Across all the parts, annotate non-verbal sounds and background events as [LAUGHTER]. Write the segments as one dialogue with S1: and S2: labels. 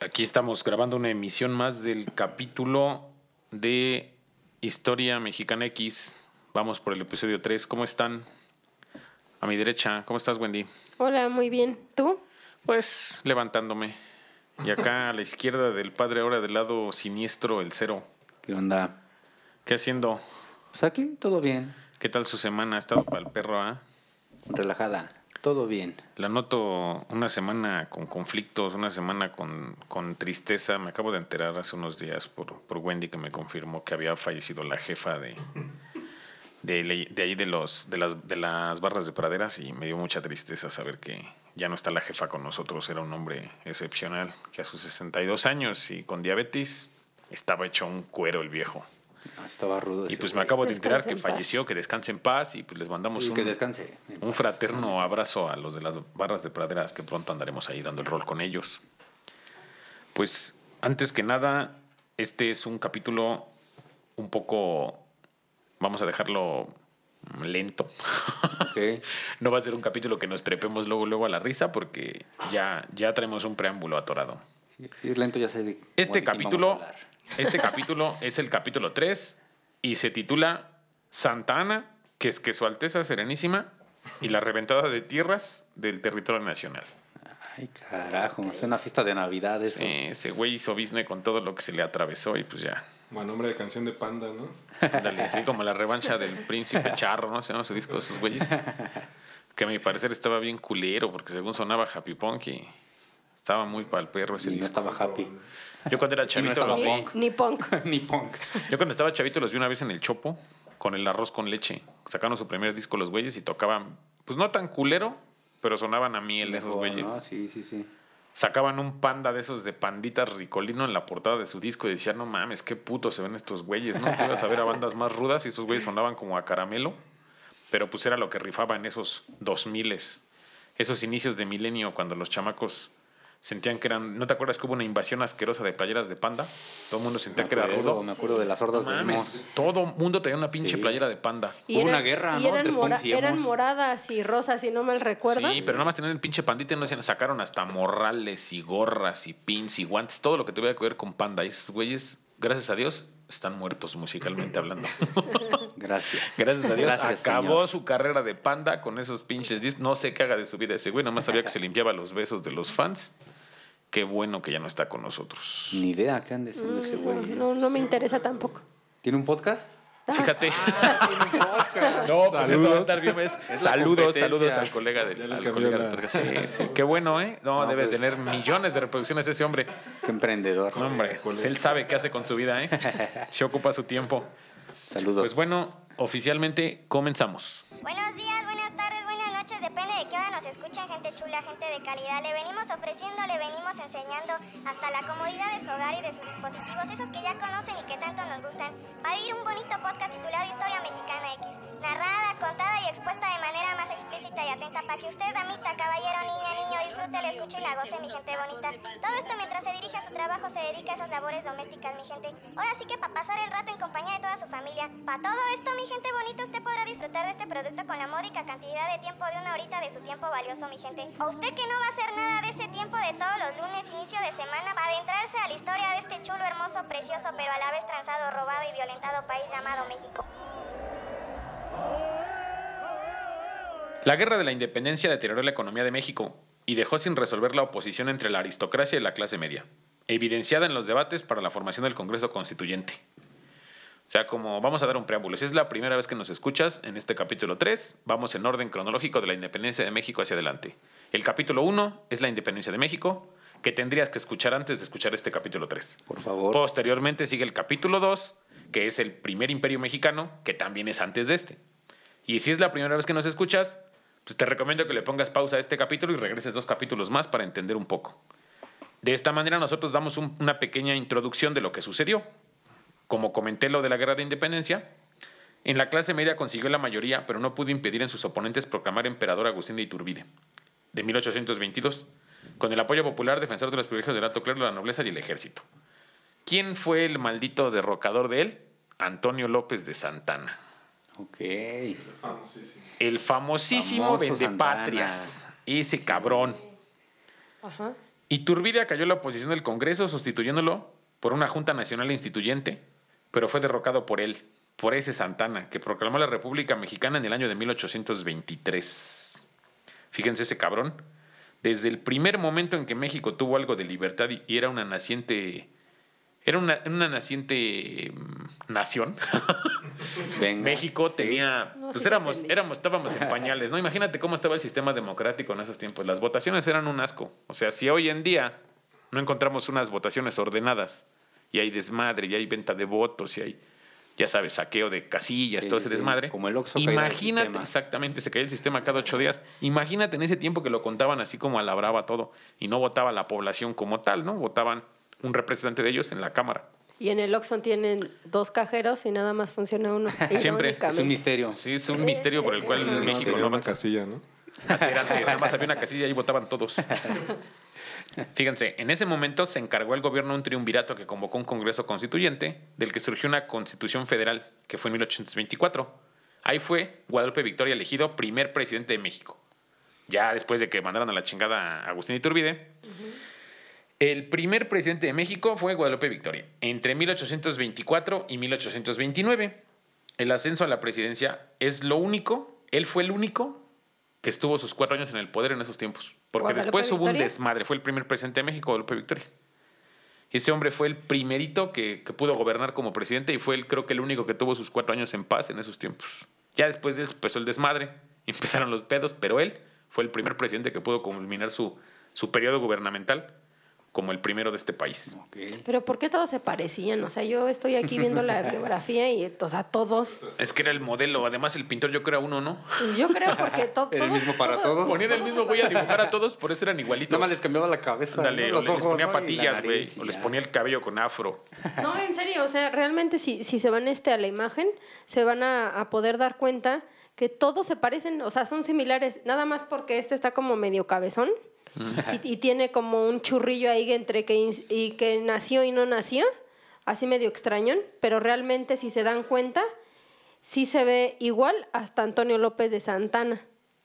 S1: Aquí estamos grabando una emisión más del capítulo de Historia Mexicana X. Vamos por el episodio 3. ¿Cómo están? A mi derecha, ¿cómo estás, Wendy?
S2: Hola, muy bien. ¿Tú?
S1: Pues levantándome. Y acá a la izquierda del padre, ahora del lado siniestro, el cero.
S3: ¿Qué onda?
S1: ¿Qué haciendo?
S3: Pues aquí todo bien,
S1: ¿Qué tal su semana? ¿Ha estado para el perro, ah?
S3: relajada, todo bien.
S1: La noto una semana con conflictos, una semana con, con tristeza. Me acabo de enterar hace unos días por, por Wendy que me confirmó que había fallecido la jefa de, de, de ahí de, los, de, las, de las barras de praderas y me dio mucha tristeza saber que ya no está la jefa con nosotros. Era un hombre excepcional que a sus 62 años y con diabetes estaba hecho un cuero el viejo.
S3: Estaba rudo.
S1: Y pues me acabo de enterar que
S2: en paz.
S1: falleció, que descanse en paz y pues les mandamos
S3: Sí,
S1: un,
S3: que descanse.
S1: un
S3: paz.
S1: fraterno abrazo a los de las barras de praderas que pronto andaremos ahí dando el rol con ellos. Pues antes que nada, este es un capítulo un poco, vamos a dejarlo lento. [LAUGHS] No va a ser un capítulo que nos trepemos luego luego a la risa porque ya ya traemos un preámbulo atorado.
S3: Sí, sí, es lento, ya sé. de-
S1: Este
S3: de quién vamos a
S1: capítulo, este capítulo es el capítulo 3 y se titula Santa Ana, que es que su Alteza Serenísima y la reventada de tierras del territorio nacional.
S3: Ay, carajo, es una fiesta de Navidad eso.
S1: Sí, ese güey hizo business con todo lo que se le atravesó y pues ya.
S4: Buen nombre de canción de Panda, ¿no?
S1: Dale, así como la revancha del príncipe charro, ¿no? Se llama su disco de esos güeyes. Que a mi parecer estaba bien culero porque según sonaba Happy Punk y estaba muy para el perro ese
S3: Y no
S1: disco.
S3: estaba happy.
S1: Yo cuando era [LAUGHS]
S3: no
S1: chavito los vi.
S3: punk.
S2: Ni punk. [LAUGHS]
S3: Ni punk.
S1: Yo cuando estaba chavito los vi una vez en el Chopo con el arroz con leche. Sacaron su primer disco los güeyes y tocaban, pues no tan culero, pero sonaban a miel esos
S3: Mejor,
S1: güeyes.
S3: ¿no? Sí, sí, sí.
S1: Sacaban un panda de esos de panditas ricolino en la portada de su disco y decían, no mames, qué putos se ven estos güeyes, ¿no? Tú ibas a ver a bandas más rudas y estos güeyes sonaban como a caramelo, pero pues era lo que rifaba en esos dos miles, esos inicios de milenio cuando los chamacos sentían que eran, ¿no te acuerdas que hubo una invasión asquerosa de playeras de panda? Todo el mundo sentía
S3: Me
S1: que era rudo.
S3: Me acuerdo de las hordas
S1: No
S3: de
S1: mames, todo mundo traía una pinche
S3: Sí.
S1: playera de panda.
S3: Hubo una guerra,
S2: y
S3: ¿no?
S2: Eran, mora-
S3: y
S2: eran moradas y rosas, si no mal recuerdo.
S1: Sí, pero nada más tenían el pinche pandita y no decían, sacaron hasta morrales y gorras y pins y guantes, todo lo que tuviera que ver con panda. Y esos güeyes, gracias a Dios, están muertos musicalmente [LAUGHS] hablando.
S3: Gracias.
S1: Gracias a Dios,
S3: Gracias,
S1: acabó
S3: señor.
S1: su carrera de panda con esos pinches discos. No sé qué haga de su vida ese güey, nada más sabía que se limpiaba los besos de los fans. Qué bueno que ya no está con nosotros.
S3: Ni idea qué ande haciendo ese
S2: No,
S3: güey. ¿eh?
S2: no, no me interesa tampoco.
S3: ¿Tiene un podcast?
S1: Fíjate. [LAUGHS]
S3: Podcast.
S1: No, pues esto va a estar bien,
S3: la
S1: Saludos, saludos al colega del, al colega
S4: la-
S1: del podcast. [LAUGHS] Sí, sí, qué bueno, ¿eh? No,
S3: No,
S1: debe
S3: pues-
S1: tener millones de reproducciones ese hombre.
S3: Qué emprendedor.
S1: No, hombre, pues él sabe qué hace con su vida, ¿eh? [LAUGHS] Se ocupa su tiempo.
S3: Saludos.
S1: Pues bueno, oficialmente comenzamos.
S5: Buenos días, depende de qué hora nos escuchen, gente chula, gente de calidad. Le venimos ofreciendo, le venimos enseñando hasta la comodidad de su hogar y de sus dispositivos, esos que ya conocen y que tanto nos gustan, para vivir un bonito podcast titulado Historia Mexicana X, narrada, contada y expuesta de manera más explícita y atenta para que usted, damita, caballero, niña, niño, disfrute, la escuche y la goce, mi gente bonita. Todo esto mientras se dirige a su trabajo, se dedica a esas labores domésticas, mi gente. Ahora sí que para pasar el rato en compañía de toda su familia. Para todo esto, mi gente bonita, usted podrá disfrutar de este producto con la módica cantidad de tiempo de una horita de su tiempo valioso, mi gente. O usted que no va a hacer nada de ese tiempo de todos los lunes, inicio de semana, para adentrarse a la historia de este chulo, hermoso, precioso, pero a la vez transado, robado y violentado país llamado México.
S1: La guerra de la independencia deterioró la economía de México y dejó sin resolver la oposición entre la aristocracia y la clase media, evidenciada en los debates para la formación del Congreso Constituyente. O sea, como vamos a dar un preámbulo, si es la primera vez que nos escuchas en este capítulo 3, vamos en orden cronológico de la independencia de México hacia adelante. El capítulo 1 es la independencia de México, que tendrías que escuchar antes de escuchar este capítulo 3.
S3: Por favor.
S1: Posteriormente sigue el capítulo 2, que es el primer imperio mexicano, que también es antes de este. Y si es la primera vez que nos escuchas, pues te recomiendo que le pongas pausa a este capítulo y regreses dos capítulos más para entender un poco. De esta manera nosotros damos un- una pequeña introducción de lo que sucedió. Como comenté lo de la guerra de independencia, en la clase media consiguió la mayoría, pero no pudo impedir en sus oponentes proclamar emperador Agustín de Iturbide, de 1822, con el apoyo popular defensor de los privilegios del alto clero, la nobleza y el ejército. ¿Quién fue el maldito derrocador de él? Antonio López de Santana.
S3: Ok.
S4: Famosísimo.
S1: El famosísimo vendepatrias. Ese cabrón.
S2: Ajá.
S1: Iturbide acalló la oposición del Congreso sustituyéndolo por una Junta Nacional Instituyente, pero fue derrocado por él, por ese Santana, que proclamó la República Mexicana en el año de 1823. Fíjense ese cabrón. Desde el primer momento en que México tuvo algo de libertad y y era una naciente... Era una, una naciente mm, nación. [LAUGHS]
S3: Venga.
S1: México
S3: Sí.
S1: tenía,
S2: No,
S1: pues
S2: sí te
S1: éramos, éramos, estábamos en [LAUGHS] pañales, ¿no? Imagínate cómo estaba el sistema democrático en esos tiempos. Las votaciones eran un asco. O sea, si hoy en día no encontramos unas votaciones ordenadas y hay desmadre y hay venta de votos y hay, ya sabes, saqueo de casillas,
S3: Sí,
S1: todo
S3: sí,
S1: ese
S3: sí.
S1: desmadre.
S3: Como el Oxxo
S1: Imagínate, exactamente, se caía el sistema cada ocho días. Imagínate en ese tiempo que lo contaban así como a la brava todo y no votaba la población como tal, ¿no? Votaban un representante de ellos en la Cámara.
S2: Y en el Oxxon tienen dos cajeros y nada más funciona uno. [LAUGHS]
S1: Siempre.
S3: Es un misterio.
S1: Sí, es un misterio por el cual
S4: No,
S1: México no avanza.
S4: casilla, ¿no?
S1: Así era antes, nada más [LAUGHS] había una casilla y votaban todos. Fíjense, en ese momento se encargó el gobierno un triunvirato que convocó un congreso constituyente, del que surgió una constitución federal, que fue en 1824. Ahí fue Guadalupe Victoria elegido primer presidente de México. Ya después de que mandaron a la chingada a Agustín Iturbide. El primer presidente de México fue Guadalupe Victoria, entre 1824 y 1829. El ascenso a la presidencia es lo único, él fue el único que estuvo sus cuatro años en el poder en esos tiempos. Porque
S2: ¿Guadalupe
S1: después hubo un
S2: Victoria?
S1: desmadre, fue el primer presidente de México, Guadalupe Victoria. Ese hombre fue el primerito que, que pudo gobernar como presidente y fue el, creo que el único que tuvo sus cuatro años en paz en esos tiempos. Ya después de eso empezó el desmadre, [LAUGHS] empezaron los pedos, pero él fue el primer presidente que pudo culminar su, su periodo gubernamental como el primero de este país.
S2: Pero ¿por qué todos se parecían? O sea, yo estoy aquí viendo la [LAUGHS] biografía y, o sea, todos.
S1: Es que era el modelo, además el pintor yo creo era uno, ¿no?
S2: pues Yo creo porque [LAUGHS] to-
S3: Era el
S2: todos.
S3: mismo para todos.
S1: Ponían el mismo güey a dibujar a todos, por eso eran igualitos.
S3: Nada más les cambiaba la cabeza.
S1: Ándale,
S3: ¿no?
S1: o
S3: Los
S1: les
S3: ojos,
S1: ponía patillas, güey. O les ponía el cabello con afro.
S2: No, en serio, o sea, realmente si, si se van este a la imagen, se van a, a poder dar cuenta que todos se parecen, o sea, son similares, nada más porque este está como medio cabezón y, y tiene como un churrillo ahí entre que, y que nació y no nació, así medio extrañón, pero realmente si se dan cuenta, sí se ve igual hasta Antonio López de Santana.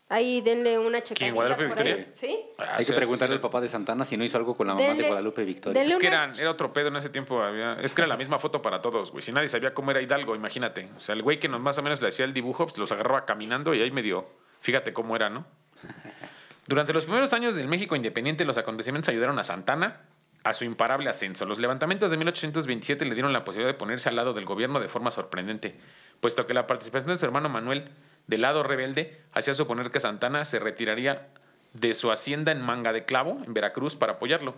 S2: Ahí denle una checadita
S1: Guadalupe
S2: por ahí.
S1: Victoria?
S2: Sí.
S1: Ah,
S3: Hay que preguntarle al papá de Santana si no hizo algo con la mamá de Guadalupe Victoria.
S1: Es que eran, era otro pedo en ese tiempo. Había, es que era la misma foto para todos, güey. Si nadie sabía cómo era Hidalgo, imagínate. O sea, el güey que nos más o menos le hacía el dibujo, pues los agarraba caminando y ahí medio. Fíjate cómo era, ¿no? Durante los primeros años del México independiente, los acontecimientos ayudaron a Santana a su imparable ascenso. Los levantamientos de 1827 le dieron la posibilidad de ponerse al lado del gobierno de forma sorprendente, puesto que la participación de su hermano Manuel del lado rebelde hacía suponer que Santana se retiraría de su hacienda en Manga de Clavo, en Veracruz, para apoyarlo.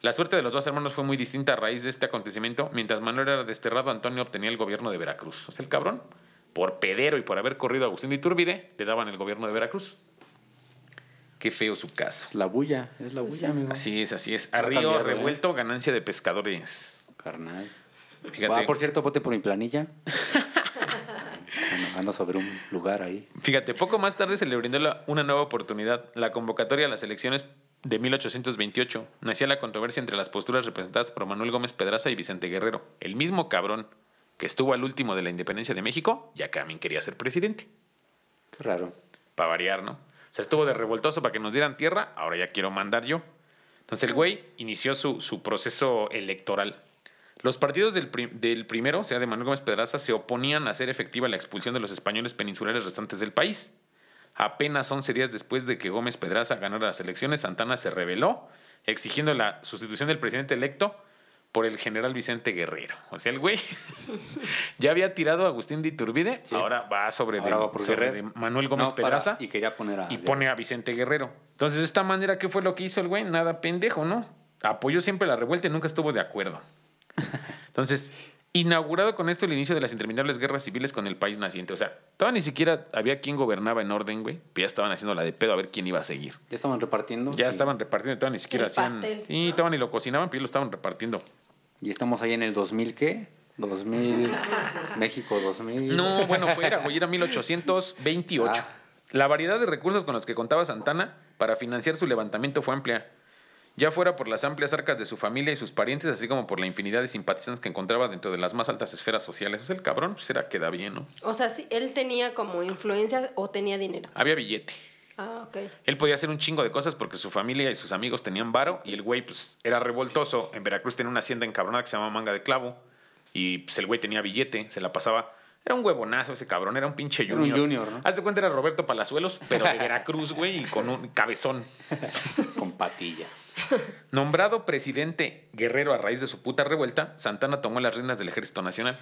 S1: La suerte de los dos hermanos fue muy distinta a raíz de este acontecimiento. Mientras Manuel era desterrado, Antonio obtenía el gobierno de Veracruz. O sea, el cabrón, por pedero y por haber corrido a Agustín de Iturbide, le daban el gobierno de Veracruz. Qué feo su caso.
S3: Es la bulla, es la bulla, amigo.
S1: Así es, así es. A
S3: Va a
S1: río
S3: cambiar, ¿eh?
S1: revuelto, ganancia de pescadores.
S3: Carnal.
S1: Fíjate,
S3: Ah, por cierto, voten por mi planilla. Bueno, ando sobre un lugar ahí.
S1: fíjate, poco más tarde se le brindó la- una nueva oportunidad, la convocatoria a las elecciones de 1828. Nacía la controversia entre las posturas representadas por Manuel Gómez Pedraza y Vicente Guerrero. El mismo cabrón que estuvo al último de la independencia de México, ya también quería ser presidente.
S3: Qué raro.
S1: Para variar, ¿no? O sea, estuvo de revoltoso para que nos dieran tierra, ahora ya quiero mandar yo. Entonces el güey inició su, su proceso electoral. Los partidos del, del primero, o sea, de Manuel Gómez Pedraza, se oponían a hacer efectiva la expulsión de los españoles peninsulares restantes del país. Apenas 11 días después de que Gómez Pedraza ganara las elecciones, Santana se rebeló, exigiendo la sustitución del presidente electo por el general Vicente Guerrero. O sea, el güey [LAUGHS] ya había tirado a Agustín de Iturbide,
S3: Sí.
S1: ahora va sobre,
S3: Ahora
S1: de,
S3: va por
S1: sobre
S3: Guerrero.
S1: de Manuel Gómez
S3: No, para-
S1: Pedraza
S3: y quería poner a.
S1: y pone a Vicente Guerrero. Entonces, de esta manera, ¿qué fue lo que hizo el güey? Nada pendejo, ¿no? Apoyó siempre la revuelta y nunca estuvo de acuerdo. [LAUGHS] Entonces, inaugurado con esto el inicio de las interminables guerras civiles con el país naciente. O sea, todavía ni siquiera había quien gobernaba en orden, güey. Pero ya estaban haciendo la de pedo a ver quién iba a seguir.
S3: Ya estaban repartiendo.
S1: Ya
S3: sí.
S1: estaban repartiendo, todavía ni siquiera
S2: El
S1: hacían.
S2: pastel.
S1: Sí, todavía ni lo cocinaban, pero ya lo estaban repartiendo.
S3: Y estamos ahí en el 2000, ¿qué? 2000. México 2000.
S1: No, bueno, fuera, güey, era 1828.
S3: Ah.
S1: La variedad de recursos con los que contaba Santana para financiar su levantamiento fue amplia. Ya fuera por las amplias arcas de su familia y sus parientes, así como por la infinidad de simpatizantes que encontraba dentro de las más altas esferas sociales. O sea, el cabrón pues era que da bien, ¿no?
S2: O sea, sí, él tenía como influencia o tenía dinero.
S1: Había billete.
S2: Ah, ok.
S1: Él podía hacer un chingo de cosas porque su familia y sus amigos tenían varo y el güey pues era revoltoso. En Veracruz tenía una hacienda encabronada que se llamaba Manga de Clavo y pues el güey tenía billete, se la pasaba. Era un huevonazo ese cabrón, era un pinche
S3: Era un
S1: junior.
S3: junior, ¿no?
S1: Haz de cuenta era Roberto Palazuelos, pero de Veracruz, güey, y con un cabezón.
S3: Con patillas.
S1: Nombrado presidente guerrero a raíz de su puta revuelta, Santana tomó las riendas del Ejército Nacional.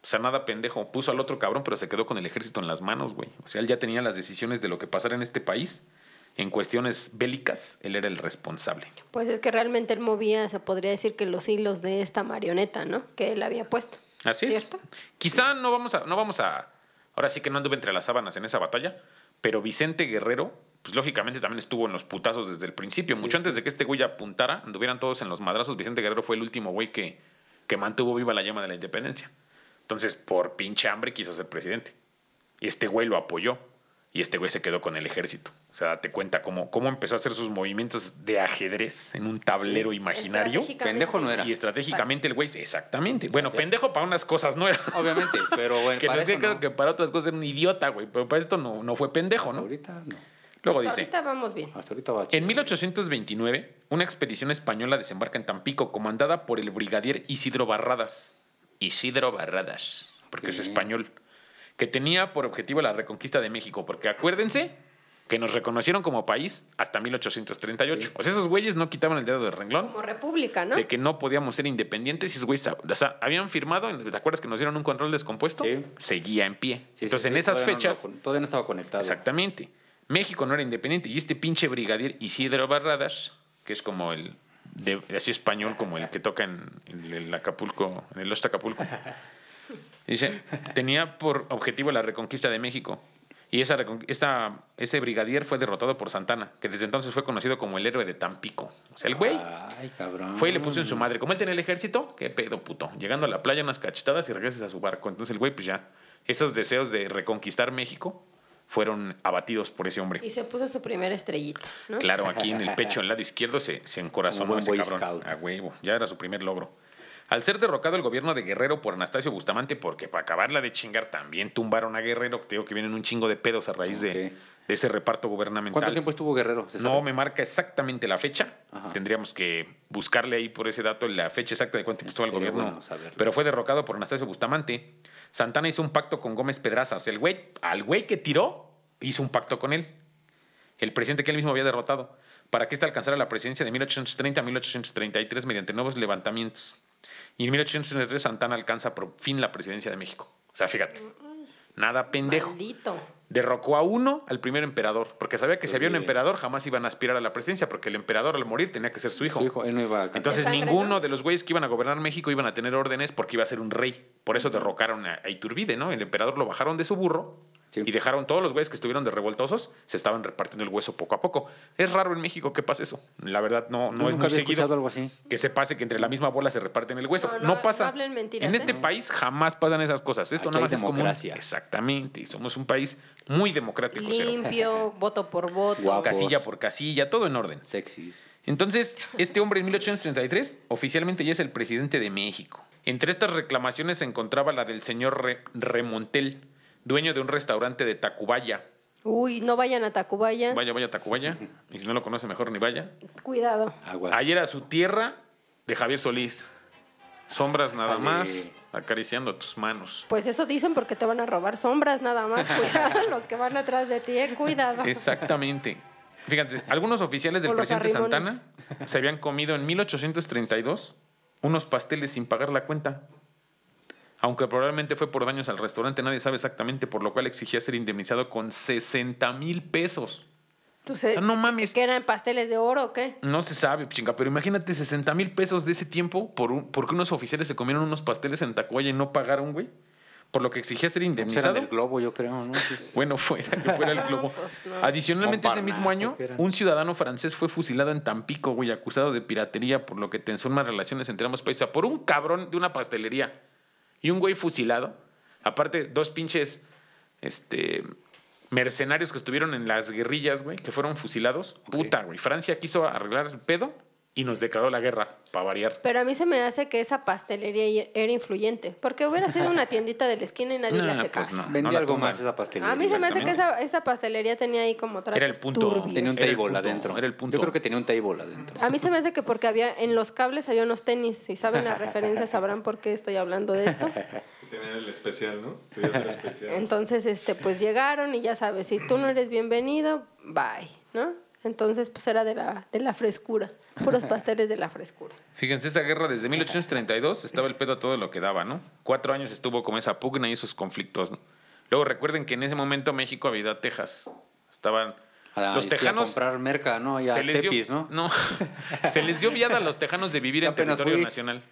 S1: O sea, nada pendejo. Puso al otro cabrón, pero se quedó con el ejército en las manos, güey. O sea, él ya tenía las decisiones de lo que pasara en este país. En cuestiones bélicas, él era el responsable.
S2: Pues es que realmente él movía, se podría decir que los hilos de esta marioneta, ¿no? Que él había puesto.
S1: Así
S2: ¿Cierto?
S1: es. Quizá no vamos a, no vamos a. Ahora sí que no anduve entre las sábanas en esa batalla, pero Vicente Guerrero, pues lógicamente también estuvo en los putazos desde el principio. Mucho antes de que este güey apuntara, anduvieran todos en los madrazos. Vicente Guerrero fue el último güey que, que mantuvo viva la llama de la independencia. Entonces, por pinche hambre quiso ser presidente. Y este güey lo apoyó. Y este güey se quedó con el ejército. O sea, date cuenta cómo, cómo empezó a hacer sus movimientos de ajedrez en un tablero imaginario.
S2: Estratégicamente.
S3: Pendejo no era.
S1: Y estratégicamente el güey, exactamente. Bueno, pendejo para unas cosas no era.
S3: Obviamente, pero [LAUGHS] bueno,
S1: Que
S3: para
S1: no
S3: eso
S1: creo
S3: no.
S1: que para otras cosas era un idiota, güey. Pero para esto no, no fue pendejo,
S3: Hasta
S1: ¿no?
S3: ahorita no.
S1: Luego
S2: Hasta
S1: dice.
S2: Ahorita vamos bien.
S3: Hasta ahorita va
S1: En 1829, una expedición española desembarca en Tampico comandada por el brigadier Isidro Barradas. Isidro Barradas, porque es español. Que tenía por objetivo la reconquista de México. Porque acuérdense que nos reconocieron como país hasta 1838.
S3: Sí.
S1: O sea, esos güeyes no quitaban el dedo del renglón.
S2: Como república, ¿no?
S1: de que no podíamos ser independientes y esos güeyes, o sea, habían firmado, ¿te acuerdas que nos dieron un control descompuesto?
S3: Sí.
S1: Seguía en pie.
S3: Sí,
S1: Entonces, en esas
S3: todavía no
S1: fechas,
S3: lo- todavía no estaba conectado.
S1: exactamente, México no era independiente y este pinche brigadier Isidro Barradas, que es como el, de, así español, como el que toca en, en el Acapulco, en el Acapulco, [LAUGHS] dice, tenía por objetivo la reconquista de México. Y esa, esta, ese brigadier fue derrotado por Santana, que desde entonces fue conocido como el héroe de Tampico. O sea, el güey
S3: Ay, cabrón.
S1: fue y le puso en su madre. Como él tenía el ejército, qué pedo, puto. Llegando a la playa, unas cachetadas y regresas a su barco. Entonces el güey, pues ya, esos deseos de reconquistar México fueron abatidos por ese hombre.
S2: Y se puso su primera estrellita, ¿no?
S1: Claro, aquí en el pecho, al lado izquierdo, se, se encorazonó ese cabrón.
S3: Scout.
S1: A huevo, ya era su primer logro. Al ser derrocado el gobierno de Guerrero por Anastasio Bustamante, porque para acabarla de chingar también tumbaron a Guerrero, que digo que vienen un chingo de pedos a raíz de, ese reparto gubernamental.
S3: ¿Cuánto tiempo estuvo Guerrero? ¿Se
S1: No me marca exactamente la fecha.
S3: Ajá.
S1: Tendríamos que buscarle ahí por ese dato la fecha exacta de cuánto tiempo estuvo el gobierno.
S3: bueno
S1: pero fue derrocado por Anastasio Bustamante. Santana hizo un pacto con Gómez Pedraza. O sea, el güey, al güey que tiró, hizo un pacto con él. El presidente que él mismo había derrotado. Para que éste alcanzara la presidencia de 1830 a 1833 mediante nuevos levantamientos. Y en 1833 Santana alcanza por fin la presidencia de México. O sea, fíjate. Nada pendejo
S2: Maldito.
S1: derrocó a uno al primer emperador, porque sabía que si había un emperador jamás iban a aspirar a la presidencia, porque el emperador al morir tenía que ser su hijo.
S3: Su hijo, él no iba a alcanzar.
S1: Entonces
S2: ¿De sangre,
S1: ninguno
S2: no?
S1: de los güeyes que iban a gobernar México iban a tener órdenes porque iba a ser un rey. Por eso derrocaron a Iturbide, ¿no? El emperador lo bajaron de su burro
S3: Sí.
S1: y dejaron todos los güeyes que estuvieron de revoltosos, se estaban repartiendo el hueso poco a poco. Es raro en México que pase eso. La verdad no, no es
S3: nunca
S1: muy
S3: había
S1: seguido
S3: algo así.
S1: que se pase que entre la misma bola se reparten el hueso.
S2: No,
S1: No,
S2: no,
S1: pasa.
S2: no hablen mentiras,
S1: en este
S2: ¿eh?
S1: país jamás pasan esas cosas. Esto
S3: Aquí
S1: nada
S3: hay
S1: más es común. Exactamente. Y somos un país muy democrático. cero.
S2: Limpio, [LAUGHS] voto por voto.
S1: Casilla por casilla, todo en orden.
S3: Sexys.
S1: Entonces, este hombre en 1833 oficialmente ya es el presidente de México. Entre estas reclamaciones se encontraba la del señor Re- Remontel, dueño de un restaurante de Tacubaya.
S2: Uy, no vayan a Tacubaya.
S1: Vaya, vaya Tacubaya. [LAUGHS] Y si no lo conoce, mejor ni vaya.
S2: Cuidado.
S3: Aguas.
S1: Ahí era su tierra de Javier Solís. Sombras nada más, acariciando tus manos.
S2: Pues eso dicen porque te van a robar sombras nada más. [LAUGHS] Cuidado, los que van atrás de ti, eh, cuidado.
S1: Exactamente. Fíjate, algunos oficiales del presidente. Santana se habían comido en 1832 unos pasteles sin pagar la cuenta. Aunque probablemente fue por daños al restaurante, nadie sabe exactamente, por lo cual exigía ser indemnizado con 60 mil pesos. O sea, no mames.
S2: ¿Que eran pasteles de oro o qué?
S1: No se sabe, chinga, pero imagínate 60 mil pesos de ese tiempo por un, porque unos oficiales se comieron unos pasteles en Tacuaya y no pagaron, güey. Por lo que exigía ser
S3: Pues
S1: indemnizado.
S3: del globo, yo creo, ¿no?
S1: Bueno, fuera, que fuera el globo. [LAUGHS]
S2: pues.
S1: Adicionalmente, ese mismo año,
S3: ¿qué era?
S1: un ciudadano francés fue fusilado en Tampico, güey, acusado de piratería, por lo que tensó unas relaciones entre ambos países. O sea, por un cabrón de una pastelería y un güey fusilado. Aparte, dos pinches este, mercenarios que estuvieron en las guerrillas, güey, que fueron fusilados. Puta, güey. Francia quiso arreglar el pedo y nos declaró la guerra, para variar.
S2: Pero a mí se me hace que esa pastelería era influyente, porque hubiera sido una tiendita de la esquina y nadie le
S1: Nah,
S2: hace
S1: pues
S2: caso.
S1: no.
S3: Vendía
S1: la
S3: algo más esa pastelería.
S2: A mí se me hace que esa, esa pastelería tenía ahí como tratos
S1: Era el punto.
S2: turbios.
S3: Tenía un table
S1: punto,
S3: adentro.
S1: era el punto.
S3: Yo creo que tenía un table adentro.
S2: A mí se me hace que porque había en los cables había unos tenis. Si saben la referencia [LAUGHS] sabrán por qué estoy hablando de esto. [LAUGHS]
S4: Tener el especial, ¿no? Especial.
S2: Entonces, este, pues llegaron y ya sabes, si tú no eres bienvenido, bye, ¿no? Entonces, pues era de la, de la frescura, puros [LAUGHS] pasteles de la frescura.
S1: Fíjense, esa guerra desde 1832 estaba el pedo a todo lo que daba, ¿no? Cuatro años estuvo como esa pugna y esos conflictos, ¿no? Luego recuerden que en ese momento México había ido a Texas. Estaban
S3: Ah,
S1: los
S3: sí, a
S1: tejanos.
S3: comprar merca, ¿no? Y a
S1: se les
S3: Tepis,
S1: dio,
S3: ¿no? [LAUGHS]
S1: se les dio viada a los tejanos de vivir en territorio
S3: fui.
S1: nacional.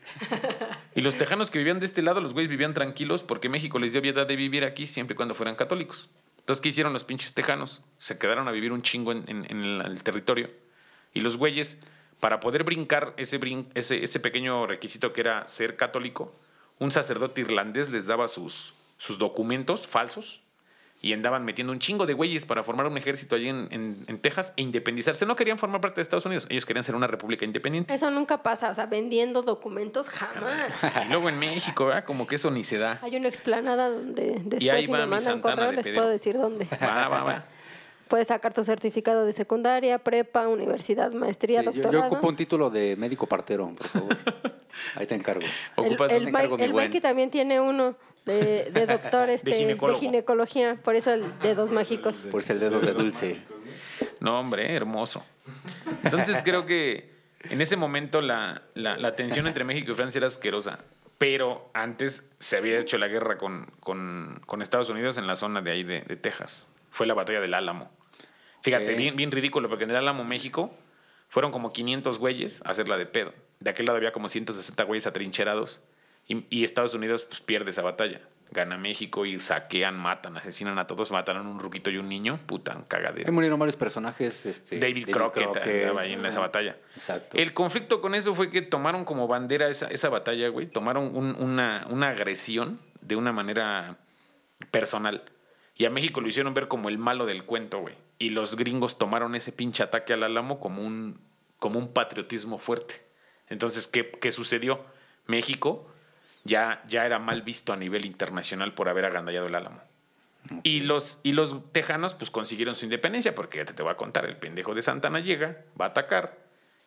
S1: Y los tejanos que vivían de este lado, los güeyes vivían tranquilos porque México les dio viada de vivir aquí siempre y cuando fueran católicos. Entonces, ¿qué hicieron los pinches tejanos? Se quedaron a vivir un chingo en, en- el territorio. Y los güeyes, para poder brincar ese, brin- ese, ese pequeño requisito que era ser católico, un sacerdote irlandés les daba sus, sus documentos falsos y andaban metiendo un chingo de güeyes para formar un ejército allí en, en- en Texas e independizarse. No querían formar parte de Estados Unidos, ellos querían ser una república independiente.
S2: Eso nunca pasa, o sea, vendiendo documentos jamás. [LAUGHS]
S1: Y luego en México, ¿verdad? Como que eso ni se da.
S2: Hay una explanada donde después
S1: Y ahí
S2: si
S1: va
S2: me mandan correo les puedo decir dónde.
S1: Va, va, va. [LAUGHS]
S2: Puedes sacar tu certificado de secundaria, prepa, universidad, maestría,
S3: Sí, yo,
S2: doctorado.
S3: yo ocupo un título de médico partero, por favor. [LAUGHS] Ahí te encargo.
S2: El,
S1: Ocupas
S2: el,
S3: encargo,
S2: el
S3: buen.
S2: Mikey también tiene uno de, de doctor [LAUGHS] este, de, ginecología, por eso el dedos mágicos.
S3: Por ser dedos de dulce.
S1: No, hombre, hermoso. Entonces creo que en ese momento la, la, la tensión entre México y Francia era asquerosa. Pero antes se había hecho la guerra con, con, con Estados Unidos en la zona de ahí de, de Texas. Fue la batalla del Álamo. Fíjate, bien, bien ridículo, porque en el Álamo, México, fueron como 500 güeyes a hacerla de pedo. De aquel lado había como 160 güeyes atrincherados. Y, y Estados Unidos pues, pierde esa batalla. Gana México y saquean, matan, asesinan a todos, mataron a un ruquito y un niño. Puta, cagadero.
S3: Ahí murieron varios personajes. Este,
S1: David, Crockett, andaba ahí en esa batalla.
S3: Exacto.
S1: El conflicto con eso fue que tomaron como bandera esa, esa batalla, güey. Tomaron un- una, una agresión de una manera personal. Y a México lo hicieron ver como el malo del cuento, güey. Y los gringos tomaron ese pinche ataque al Álamo como un, como un patriotismo fuerte. Entonces, ¿qué, qué sucedió? México ya, ya era mal visto a nivel internacional por haber agandallado el Álamo. Y los, y los tejanos pues consiguieron su independencia, porque ya te, te voy a contar, el pendejo de Santana llega, va a atacar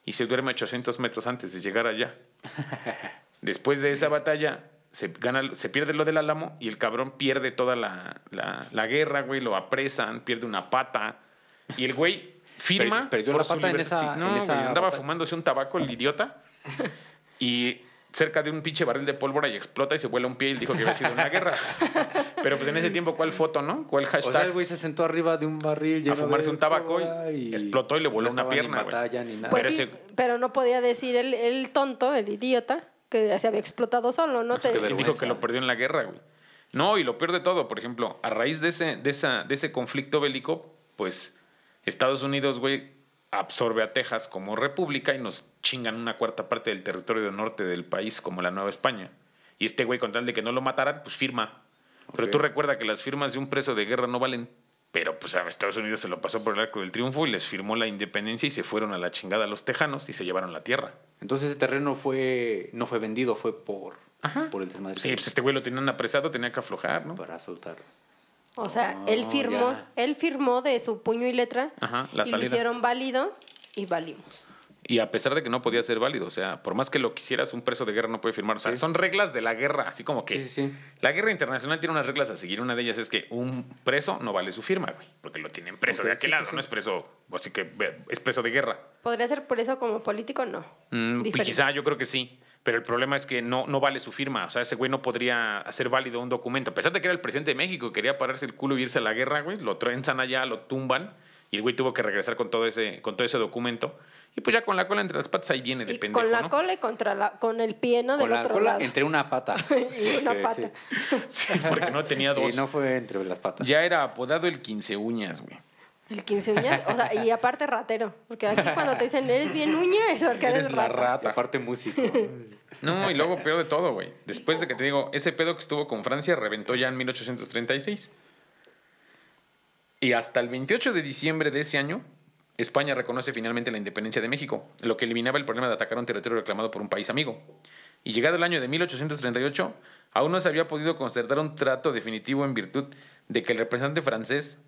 S1: y se duerme 800 metros antes de llegar allá. [LAUGHS] Después de esa batalla, se, gana, se pierde lo del Álamo y el cabrón pierde toda la, la- la guerra, güey, lo apresan, pierde una pata y el güey firma.
S3: Per- perdió
S1: por
S3: la pata en
S1: libertad.
S3: esa-
S1: Sí, no,
S3: en esa
S1: güey, andaba fumándose un tabaco el idiota y cerca de un pinche barril de pólvora y explota y se vuela un pie y él dijo que había sido una guerra. [LAUGHS] Pero pues en ese tiempo, ¿cuál foto, no? ¿Cuál
S3: O
S1: hashtag?
S3: sea, el güey se sentó arriba de un barril lleno
S1: a fumarse
S3: de
S1: un tabaco y explotó y le voló
S3: no
S1: una pierna, güey.
S3: batalla ni nada.
S2: Pues
S1: Pero
S2: sí,
S1: ese-
S2: pero no podía decir el, el tonto, el idiota, que se había explotado solo, ¿no?
S3: Pues
S2: Te-
S1: dijo que lo perdió en la guerra, güey. No, y lo peor de todo, por ejemplo, a raíz de ese, de esa, de ese conflicto bélico, pues Estados Unidos, güey, absorbe a Texas como república y nos chingan una cuarta parte del territorio del norte del país como la Nueva España. Y este güey, con tal de que no lo mataran, pues firma. Pero tú recuerda que las firmas de un preso de guerra no valen. Pero pues a Estados Unidos se lo pasó por el arco del triunfo y les firmó la independencia y se fueron a la chingada los tejanos y se llevaron la tierra.
S3: Entonces ese terreno fue no fue vendido, fue por,
S1: Ajá.
S3: por el desmadre.
S1: Sí, pues este güey lo tenían apresado, tenía que aflojar, ¿no?
S3: Para soltarlo.
S2: O sea, él
S3: Oh,
S2: firmó,
S3: ya.
S2: él firmó de su puño y letra
S1: Ajá, la
S2: y
S1: salida.
S2: lo hicieron válido y valimos.
S1: Y a pesar de que no podía ser válido, o sea, por más que lo quisieras, un preso de guerra no puede firmar. O sea,
S3: Sí.
S1: son reglas de la guerra, así como que
S3: Sí, sí, sí.
S1: la guerra internacional tiene unas reglas a seguir. Una de ellas es que un preso no vale su firma, güey, porque lo tienen preso de aquel lado,
S3: sí.
S1: no es preso, así que es preso de guerra.
S2: ¿Podría ser por eso como político? No.
S1: Mm, quizá yo creo que sí, pero el problema es que no, no vale su firma. O sea, ese güey no podría hacer válido un documento. A pesar de que era el presidente de México y quería pararse el culo y irse a la guerra, güey, lo trenzan allá, lo tumban y el güey tuvo que regresar con todo ese, con todo ese documento. Y pues ya con la cola entre las patas ahí viene de
S2: Y
S1: pendejo,
S2: con la
S1: ¿no?
S2: cola y contra la, con el pie, ¿no?
S3: Con
S2: Del
S3: la
S2: otro
S3: cola
S2: lado.
S3: entre una pata. [LAUGHS]
S2: y una
S3: Sí,
S2: pata.
S1: Sí, porque no tenía dos.
S3: Sí, no fue entre las patas.
S1: Ya era apodado el quince uñas, güey.
S2: El 15 uñas, o sea, y aparte ratero. Porque aquí cuando te dicen, eres bien uña, es porque eres,
S1: Eres la
S2: rata.
S3: Y
S1: rata.
S3: aparte músico.
S1: No, y luego peor de todo, güey. Después de que te digo, ese pedo que estuvo con Francia reventó ya en 1836. Y hasta el 28 de diciembre de ese año, España reconoce finalmente la independencia de México, lo que eliminaba el problema de atacar un territorio reclamado por un país amigo. Y llegado el año de 1838, aún no se había podido concertar un trato definitivo en virtud de que el representante francés,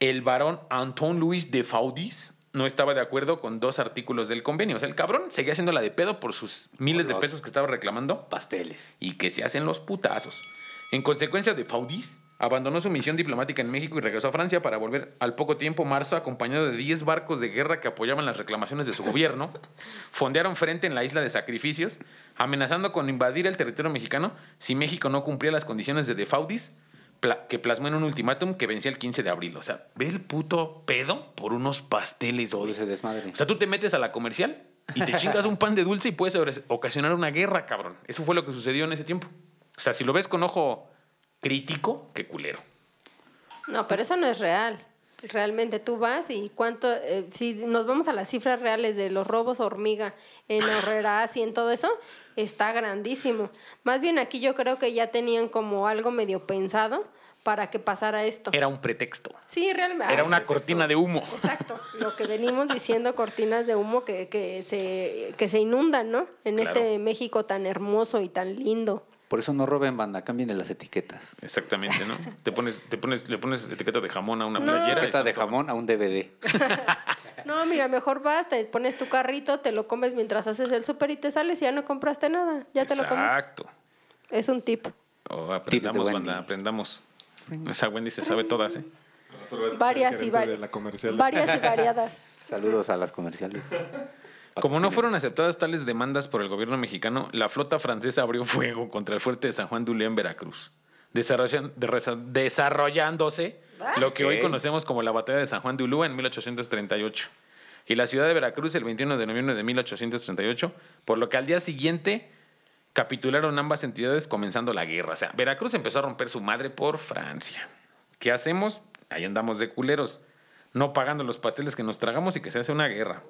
S1: el barón Anton Louis de Faudis, no estaba de acuerdo con dos artículos del convenio. O sea, el cabrón seguía haciendo la de pedo por sus miles de pesos que estaba reclamando
S3: Pasteles.
S1: y que se hacen los putazos. En consecuencia de Faudis, abandonó su misión diplomática en México y regresó a Francia para volver al poco tiempo marzo acompañado de 10 barcos de guerra que apoyaban las reclamaciones de su gobierno. [LAUGHS] Fondearon frente en la isla de Sacrificios, amenazando con invadir el territorio mexicano si México no cumplía las condiciones de De Faudis, pla- que plasmó en un ultimátum que vencía el 15 de abril. O sea, ve el puto pedo por unos pasteles,
S3: Todo ese desmadre.
S1: O sea, tú te metes a la comercial y te chingas un pan de dulce y puedes ocasionar una guerra, cabrón. Eso fue lo que sucedió en ese tiempo. O sea, si lo ves con ojo crítico, qué culero.
S2: No, pero eso no es real. Realmente tú vas y cuánto, eh, si nos vamos a las cifras reales de los robos hormiga en [LAUGHS] Horreras y en todo eso, está grandísimo. Más bien aquí yo creo que ya tenían como algo medio pensado para que pasara esto.
S1: Era un pretexto.
S2: Sí, realmente.
S1: Era
S2: Ay,
S1: una cortina de humo.
S2: Exacto, [LAUGHS] lo que venimos diciendo, cortinas de humo que, que, se, que se inundan, ¿no? En
S1: Claro.
S2: este México tan hermoso y tan lindo.
S3: Por eso no roben banda, cambien las etiquetas.
S1: Exactamente, ¿no? Te pones, te pones, le pones etiqueta de jamón a una
S2: No.
S1: playera.
S3: Etiqueta de jamón a un DVD. [LAUGHS]
S2: No, mira, mejor vas, te pones tu carrito, te lo comes mientras haces el súper y te sales y ya no compraste nada. Ya te lo comes.
S1: Exacto.
S2: Es un tip.
S1: Oh, aprendamos, banda, aprendamos. Esa Wendy se sabe todas, ¿eh?
S2: Varias y varias. y variadas. [LAUGHS]
S3: Saludos a las comerciales.
S1: Como no fueron aceptadas tales demandas por el gobierno mexicano, la flota francesa abrió fuego contra el fuerte de San Juan de en Veracruz, desarrollándose lo que hoy conocemos como la batalla de San Juan de Ulúa en 1838 y la ciudad de Veracruz el 21 de noviembre de 1838, por lo que al día siguiente capitularon ambas entidades comenzando la guerra. O sea, Veracruz empezó a romper su madre por Francia. ¿Qué hacemos? Ahí andamos de culeros, no pagando los pasteles que nos tragamos y que se hace una guerra.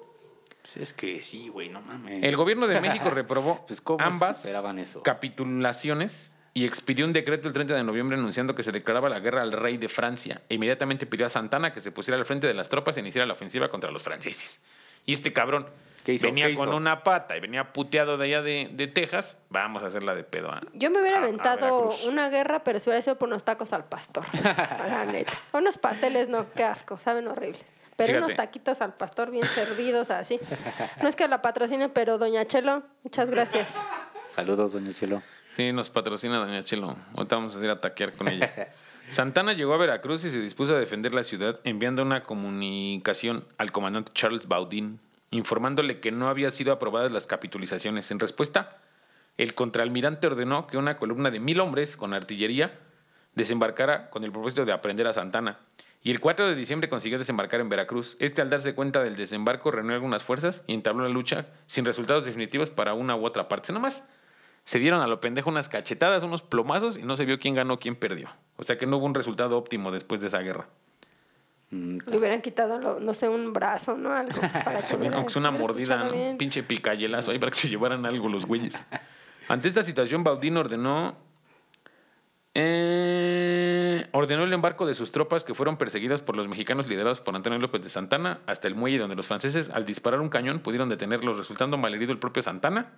S3: Pues es que sí, güey, no mames.
S1: El gobierno de México [LAUGHS] reprobó
S3: Pues, ¿cómo
S1: ambas
S3: eso?
S1: capitulaciones y expidió un decreto el 30 de noviembre anunciando que se declaraba la guerra al rey de Francia e inmediatamente pidió a Santana que se pusiera al frente de las tropas e iniciara la ofensiva contra los franceses. Y este cabrón
S3: ¿Qué hizo?
S1: venía
S3: ¿Qué
S1: con
S3: hizo?
S1: una pata y venía puteado de allá de, de Texas, vamos a hacerla de pedo. a-
S2: Yo me hubiera
S1: a-
S2: aventado una guerra, pero si hubiera sido por unos tacos al pastor. [LAUGHS] La neta. Unos pasteles, no, qué asco, saben horribles. Pero
S1: Fíjate.
S2: unos taquitos al pastor bien [LAUGHS] servidos, así. No es que la patrocine, pero Doña Chelo, muchas gracias.
S3: Saludos, doña Chelo.
S1: Sí, nos patrocina Doña Chelo. Ahorita vamos a ir a taquear con ella. [LAUGHS] Santana llegó a Veracruz y se dispuso a defender la ciudad enviando una comunicación al comandante Charles Baudin, informándole que no había sido aprobadas las capitulizaciones. En respuesta, el contraalmirante ordenó que una columna de mil hombres con artillería desembarcara con el propósito de aprender a Santana. Y el 4 de diciembre consiguió desembarcar en Veracruz. Este, al darse cuenta del desembarco, reunió algunas fuerzas y entabló la lucha sin resultados definitivos para una u otra parte. Nomás se dieron a lo pendejo unas cachetadas, unos plomazos y no se vio quién ganó, quién perdió. O sea que no hubo un resultado óptimo después de esa guerra.
S3: Mm,
S2: Le hubieran quitado, lo- no sé, un brazo, ¿no? Algo. [LAUGHS] Para que hubiera-
S1: Aunque sea una mordida, ¿no? un pinche picayelazo ahí para que se llevaran algo los güeyes. Ante esta situación, Baudín ordenó. eh, ordenó el embarco de sus tropas que fueron perseguidas por los mexicanos liderados por Antonio López de Santana hasta el muelle donde los franceses al disparar un cañón pudieron detenerlos resultando malherido el propio Santana.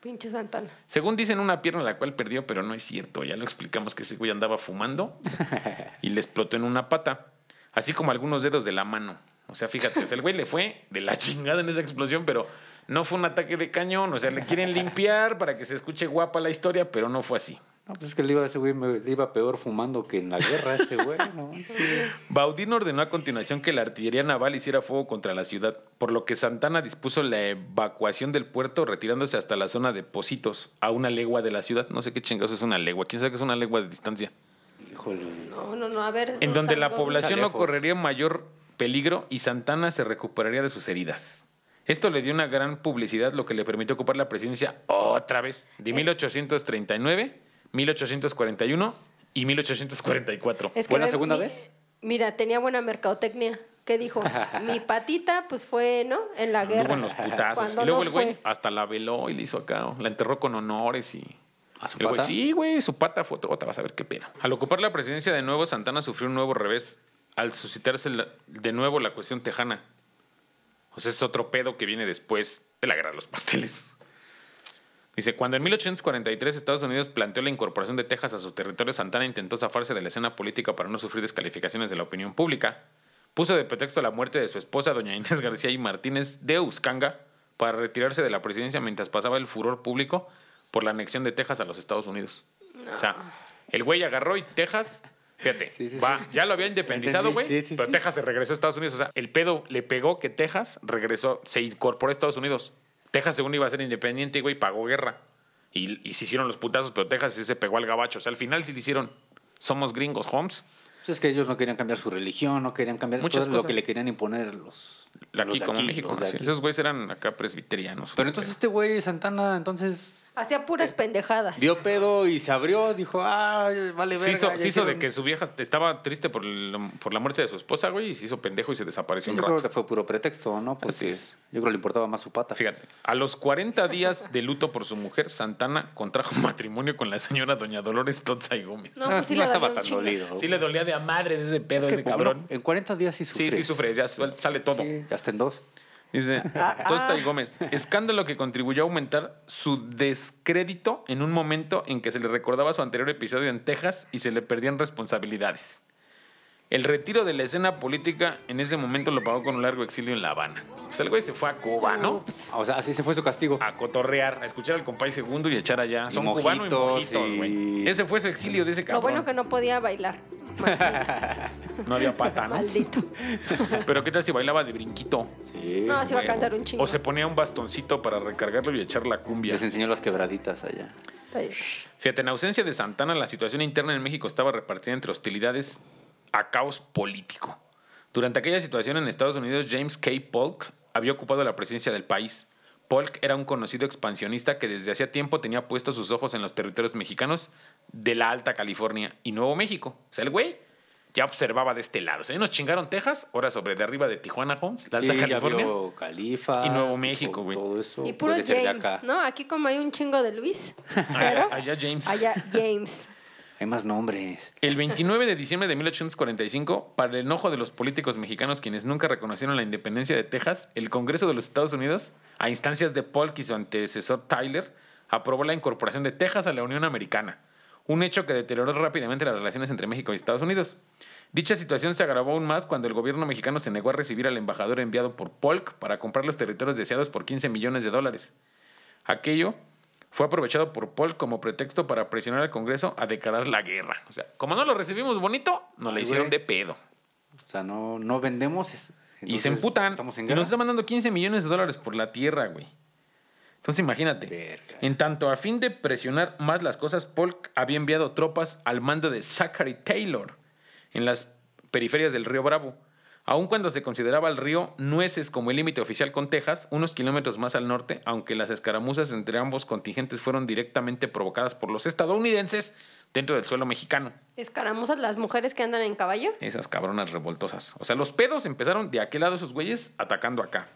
S2: Pinche Santana.
S1: Según dicen una pierna la cual perdió, pero no es cierto. Ya lo explicamos que ese güey andaba fumando [LAUGHS] y le explotó en una pata, así como algunos dedos de la mano. O sea, fíjate, o sea, el güey le fue de la [LAUGHS] chingada en esa explosión, pero no fue un ataque de cañón. O sea, le quieren limpiar para que se escuche guapa la historia, pero no fue así.
S3: No, pues es que le iba, ese güey me- le iba peor fumando que en la guerra ese güey, ¿no? [LAUGHS]
S1: Baudín ordenó a continuación que la artillería naval hiciera fuego contra la ciudad, por lo que Santana dispuso la evacuación del puerto, retirándose hasta la zona de Positos, a una legua de la ciudad. No sé qué chingados es una legua. ¿Quién sabe qué es una legua de distancia?
S3: Híjole.
S2: No, no, no, a ver.
S1: en
S2: no
S1: donde la población no correría mayor peligro y Santana se recuperaría de sus heridas. Esto le dio una gran publicidad, lo que le permitió ocupar la presidencia otra vez, de 1839, 1841 y 1844.
S2: Es
S3: ¿Fue la segunda
S2: mi-
S3: vez?
S2: Mira, tenía buena mercadotecnia. ¿Qué dijo? [LAUGHS] Mi patita, pues fue, ¿no? En la guerra.
S1: Anduvo en los putazos. Y luego
S2: no
S1: el güey
S2: fue.
S1: hasta la veló y le hizo acá, la enterró con honores y...
S3: ¿A su
S1: El güey,
S3: pata?
S1: sí, güey, su pata fue otra, vas a ver qué pedo. Al ocupar la presidencia de nuevo, Santana sufrió un nuevo revés al suscitarse la- de nuevo la cuestión tejana. O sea, es otro pedo que viene después de la guerra de los pasteles. Dice, cuando en 1843 Estados Unidos planteó la incorporación de Texas a su territorio, Santana intentó zafarse de la escena política para no sufrir descalificaciones de la opinión pública. Puso de pretexto la muerte de su esposa, doña Inés [LAUGHS] García y Martínez de Uscanga, para retirarse de la presidencia mientras pasaba el furor público por la anexión de Texas a los Estados Unidos. O sea, el güey agarró y Texas, fíjate,
S3: Sí, sí,
S1: va,
S3: sí.
S1: ya lo había independizado, güey,
S3: Entendí, sí, sí,
S1: pero
S3: sí.
S1: Texas se regresó a Estados Unidos. O sea, el pedo le pegó que Texas regresó, se incorporó a Estados Unidos. Texas, según iba a ser independiente, güey, pagó guerra. Y, y se hicieron los putazos, pero Texas sí se pegó al gabacho. O sea, al final sí le hicieron, somos gringos, Holmes.
S3: Pues es que ellos no querían cambiar su religión, no querían cambiar
S1: Muchas
S3: todo lo
S1: cosas.
S3: que le querían imponer los, los
S1: Aquí como
S3: aquí,
S1: México.
S3: los de
S1: sí.
S3: aquí.
S1: Esos güeyes eran acá presbiterianos.
S3: Pero entonces este güey Santana entonces
S2: Hacía puras pendejadas.
S3: dio pedo y se abrió, dijo, ah, vale,
S1: se
S3: verga.
S1: hizo,
S3: ya
S1: se hizo de
S3: hicieron".
S1: que su vieja estaba triste por, el- por la muerte de su esposa, güey, y se hizo pendejo y se desapareció
S3: Sí,
S1: un
S3: yo creo
S1: rato.
S3: que fue puro pretexto, ¿no?
S1: Así
S3: Porque
S1: es.
S3: yo creo que le importaba más su pata.
S1: Fíjate, a los 40 días de luto por su mujer, Santana contrajo matrimonio con la señora doña Dolores Totza y Gómez.
S2: No, pues sí le
S3: estaba tan
S2: chingo.
S3: dolido.
S1: Sí le dolía de a madres ese pedo,
S3: Es que
S1: ese cabrón.
S3: no, en 40 días sí
S1: sí,
S3: sufres.
S1: sí sufre, ya suel- sale todo.
S3: Sí, ya en dos.
S1: Dice [LAUGHS] Tosta y Gómez, escándalo que contribuyó a aumentar su descrédito en un momento en que se le recordaba su anterior episodio en Texas y se le perdían responsabilidades. El retiro de la escena política en ese momento lo pagó con un largo exilio en La Habana. O sea, el güey se fue a Cuba, ¿no?
S2: Ups.
S3: O sea, así se fue su castigo.
S1: A cotorrear, a escuchar al compay segundo y echar allá. Son cubanos y
S3: mojitos y-
S1: güey. Ese fue su exilio de ese
S2: Lo
S1: cabrón.
S2: bueno que no podía bailar. [LAUGHS]
S1: No había pata, ¿no?
S2: Maldito.
S1: Pero qué tal si bailaba de brinquito.
S3: Sí.
S2: No, se iba a cansar un chingo.
S1: O se ponía un bastoncito para recargarlo y echar la cumbia.
S3: Les enseñó las quebraditas allá.
S2: Ay,
S1: Fíjate, en ausencia de Santana, la situación interna en México estaba repartida entre hostilidades a caos político. Durante aquella situación en Estados Unidos, James K. Polk había ocupado la presidencia del país. Polk era un conocido expansionista que desde hacía tiempo tenía puestos sus ojos en los territorios mexicanos de la Alta California y Nuevo México. O sea, el güey ya observaba de este lado. O sea, nos chingaron Texas, ahora sobre de arriba de Tijuana, Holmes, la Alta
S3: sí, ya
S1: California.
S3: vio Califa.
S1: Y Nuevo México, güey.
S2: Y
S3: de
S2: James. ¿no? Aquí como hay un chingo de Luis. [LAUGHS] Cero.
S1: Allá, allá James.
S2: Allá James.
S3: Hay más nombres.
S1: El 29 de diciembre de 1845, para el enojo de los políticos mexicanos quienes nunca reconocieron la independencia de Texas, el Congreso de los Estados Unidos, a instancias de Polk y su antecesor Tyler, aprobó la incorporación de Texas a la Unión Americana, un hecho que deterioró rápidamente las relaciones entre México y Estados Unidos. Dicha situación se agravó aún más cuando el gobierno mexicano se negó a recibir al embajador enviado por Polk para comprar los territorios deseados por 15 millones de dólares. Aquello fue aprovechado por Polk como pretexto para presionar al Congreso a declarar la guerra. O sea, como no lo recibimos bonito, nos la
S3: Ay,
S1: hicieron
S3: güey.
S1: de pedo.
S3: O sea, no, no vendemos.
S1: y se emputan.
S3: En
S1: y nos están mandando 15 millones de dólares por la tierra, güey. Entonces imagínate.
S3: Verga.
S1: En tanto, a fin de presionar más las cosas, Polk había enviado tropas al mando de Zachary Taylor en las periferias del río Bravo. Aun cuando se consideraba el río Nueces como el límite oficial con Texas, unos kilómetros más al norte, aunque las escaramuzas entre ambos contingentes fueron directamente provocadas por los estadounidenses dentro del suelo mexicano.
S2: Escaramuzas las mujeres que andan en caballo.
S1: Esas cabronas revoltosas. O sea, los pedos empezaron de aquel lado esos güeyes atacando acá.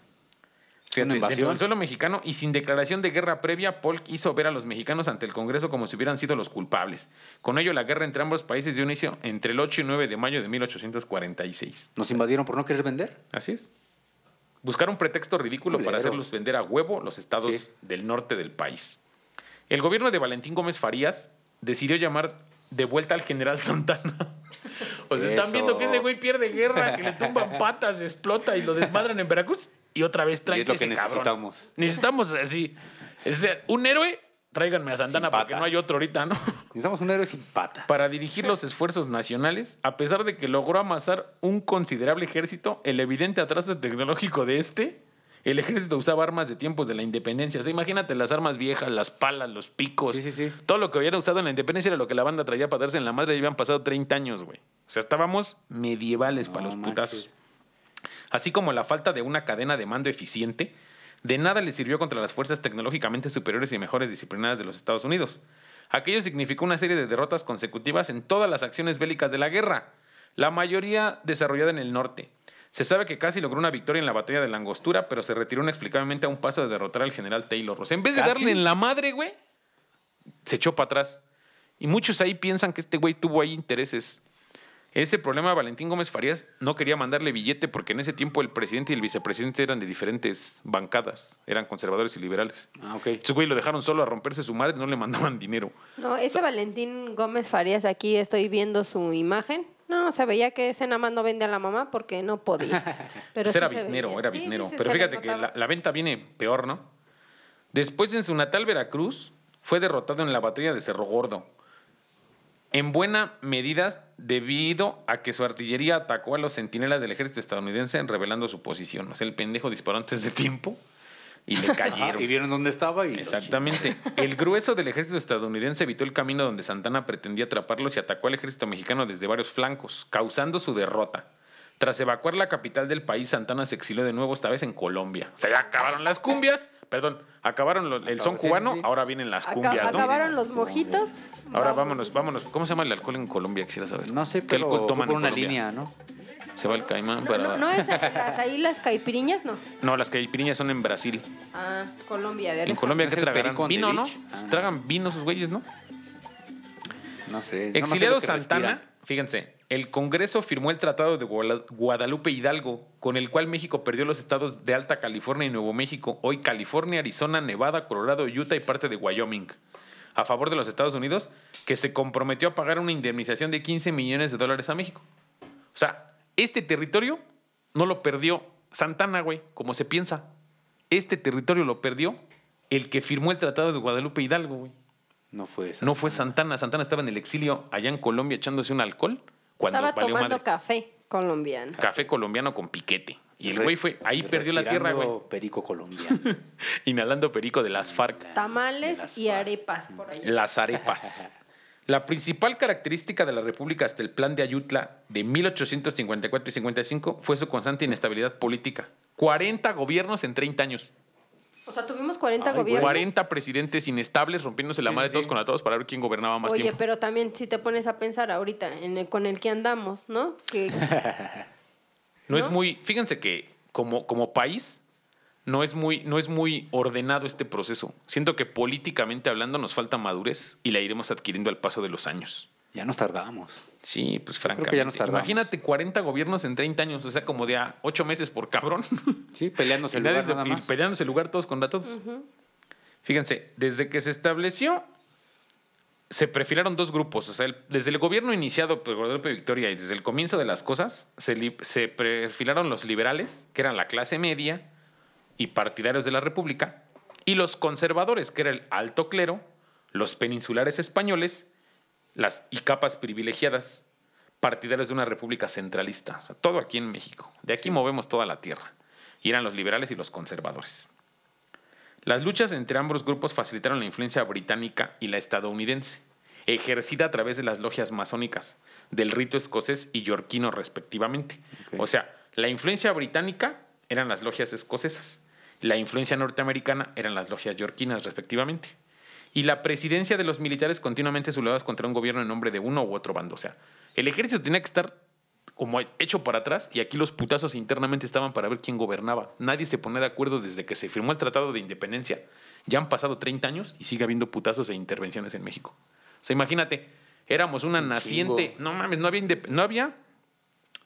S3: Invasión.
S1: dentro del suelo mexicano y sin declaración de guerra previa, Polk hizo ver a los mexicanos ante el Congreso como si hubieran sido los culpables. Con ello, la guerra entre ambos países dio inicio entre el 8 y 9 de mayo de 1846.
S3: Nos invadieron por no querer vender.
S1: Así es. Buscar un pretexto ridículo para hacerlos vender a huevo los estados
S3: Sí.
S1: del norte del país. El gobierno de Valentín Gómez Farías decidió llamar de vuelta al general Santana. [LAUGHS] O sea, están
S3: Eso.
S1: viendo que ese güey pierde guerra, que le tumban patas, explota y lo desmadran en Veracruz. Y otra vez
S3: Y
S1: traen
S3: es lo que
S1: cabrón.
S3: necesitamos.
S1: Necesitamos así. Es decir, un héroe, tráiganme a Santana porque no hay otro ahorita, ¿no?
S3: Necesitamos un héroe sin pata.
S1: para dirigir los esfuerzos nacionales, a pesar de que logró amasar un considerable ejército, el evidente atraso tecnológico de este, el ejército usaba armas de tiempos de la independencia. O sea, imagínate las armas viejas, las palas, los picos.
S3: Sí, sí, sí.
S1: Todo lo que hubiera usado en la independencia era lo que la banda traía para darse en la madre y habían pasado 30 años, güey. O sea, estábamos medievales para los
S3: manches.
S1: putazos. Así como la falta de una cadena de mando eficiente, de nada le sirvió contra las fuerzas tecnológicamente superiores y mejores disciplinadas de los Estados Unidos. Aquello significó una serie de derrotas consecutivas en todas las acciones bélicas de la guerra, la mayoría desarrollada en el norte. Se sabe que casi logró una victoria en la batalla de la Angostura, pero se retiró inexplicablemente a un paso de derrotar al general Taylor. O sea, en vez de
S3: ¿Casi?
S1: darle en la madre, güey, se echó para atrás. Y muchos ahí piensan que este güey tuvo ahí intereses Ese problema Valentín Gómez Farías no quería mandarle billete porque en ese tiempo el presidente y el vicepresidente eran de diferentes bancadas, eran conservadores y liberales.
S3: Ah, ok.
S1: Entonces, güey, lo dejaron solo a romperse su madre no le mandaban [LAUGHS] dinero.
S2: No, ese Valentín Gómez Farías, aquí estoy viendo su imagen. No, se veía que ese nada más no vende a la mamá porque no podía. [LAUGHS] Pero
S1: Pues
S2: sí
S1: era
S2: veía.
S1: era
S2: Sí, sí,
S1: biznero.
S2: sí,
S1: Pero fíjate que la venta viene peor, ¿no? Después en su natal Veracruz fue derrotado en la batalla de Cerro Gordo. En buena medida debido a que su artillería atacó a los centinelas del ejército estadounidense revelando su posición. O sea, el pendejo disparó antes de tiempo y le [LAUGHS]
S3: Ajá,
S1: cayeron.
S3: y vieron dónde estaba y...
S1: Exactamente. El grueso del ejército estadounidense evitó el camino donde Santana pretendía atraparlos y atacó al ejército mexicano desde varios flancos, causando su derrota. Tras evacuar la capital del país, Santana se exilió de nuevo, esta vez en Colombia. O sea, ya acabaron las cumbias, perdón, acabaron lo- el son
S3: Sí,
S1: cubano,
S3: sí.
S1: ahora vienen las cumbias, ¿no?
S2: acabaron los mojitos.
S1: Ahora vámonos, vámonos. ¿Cómo se llama el alcohol en Colombia? Quisiera saber.
S3: No sé,
S1: ¿Qué
S3: pero
S1: alcohol
S3: fue
S1: toman
S3: por una
S1: Colombia?
S3: línea, ¿no?
S1: Se va el caimán
S2: No,
S1: para...
S2: no, no es las, ahí las caipiriñas, no.
S1: No, las caipiriñas son en Brasil.
S2: Ah, Colombia, a ver.
S1: En Colombia,
S3: ¿No
S1: ¿qué tragarán? Vino, ¿no?
S3: Ah, no.
S1: Tragan vino esos güeyes, ¿no?
S3: No sé. no, no sé
S1: Exiliado Santana, fíjense, el Congreso firmó el Tratado de Guadalupe Hidalgo, con el cual México perdió los estados de Alta California y Nuevo México, hoy California, Arizona, Nevada, Colorado, Utah y parte de Wyoming, a favor de los Estados Unidos, que se comprometió a pagar una indemnización de 15 millones de dólares a México. O sea, este territorio no lo perdió Santana, güey, como se piensa. Este territorio lo perdió el que firmó el Tratado de Guadalupe Hidalgo, güey.
S3: No fue esa.
S1: No fue Santana. Santana estaba en el exilio allá en Colombia echándose un alcohol cuando
S2: Estaba tomando
S1: madre.
S2: café colombiano.
S1: Café colombiano con piquete. Y el güey fue, ahí perdió la tierra, güey.
S3: Perico colombiano. [LAUGHS]
S1: Inhalando perico de las FARC.
S2: Tamales y arepas por ahí.
S1: Las arepas. [LAUGHS] La principal característica de la República hasta el plan de Ayutla de 1854 y 55 fue su constante inestabilidad política. 40 gobiernos en 30 años.
S2: O sea, tuvimos 40
S3: Ay,
S2: gobiernos.
S1: 40 presidentes inestables rompiéndose la
S3: Sí,
S1: madre
S3: sí,
S1: todos con todos para ver quién gobernaba más
S2: Oye,
S1: tiempo.
S2: pero también si te pones a pensar ahorita en el- con el que andamos, ¿no? Que
S1: No, es
S2: ¿no?
S1: muy, fíjense que como, como país no es, muy, no es muy ordenado este proceso. Siento que políticamente hablando nos falta madurez y la iremos adquiriendo al paso de los años.
S3: Ya nos tardamos.
S1: Sí, pues
S3: creo que
S1: francamente.
S3: ya nos tardamos.
S1: Imagínate 40 gobiernos en 30 años, o sea, como de a 8 meses por cabrón.
S3: Sí, peleándose el lugar nada
S1: y
S3: más.
S1: peleándose el lugar todos contra todos. Fíjense, desde que se estableció, se perfilaron dos grupos. O sea, el- desde el gobierno iniciado por Guadalupe Victoria y desde el comienzo de las cosas, se, li- se perfilaron los liberales, que eran la clase media y partidarios de la República, y los conservadores, que era el alto clero, los peninsulares españoles las, y capas privilegiadas, partidarios de una república centralista. O sea, todo aquí en México. De aquí movemos toda la tierra. Y eran los liberales y los conservadores. Las luchas entre ambos grupos facilitaron la influencia británica y la estadounidense, ejercida a través de las logias masónicas, del rito escocés y yorquino respectivamente. O sea, la influencia británica eran las logias escocesas, la influencia norteamericana eran las logias yorquinas respectivamente. Y la presidencia de los militares continuamente sublevados contra un gobierno en nombre de uno u otro bando. O sea, el ejército tenía que estar como hecho para atrás y aquí los putazos internamente estaban para ver quién gobernaba. Nadie se pone de acuerdo desde que se firmó el Tratado de Independencia. Ya han pasado 30 años y sigue habiendo putazos e intervenciones en México. O sea, imagínate, éramos una
S3: un
S1: naciente, no mames, no había, no había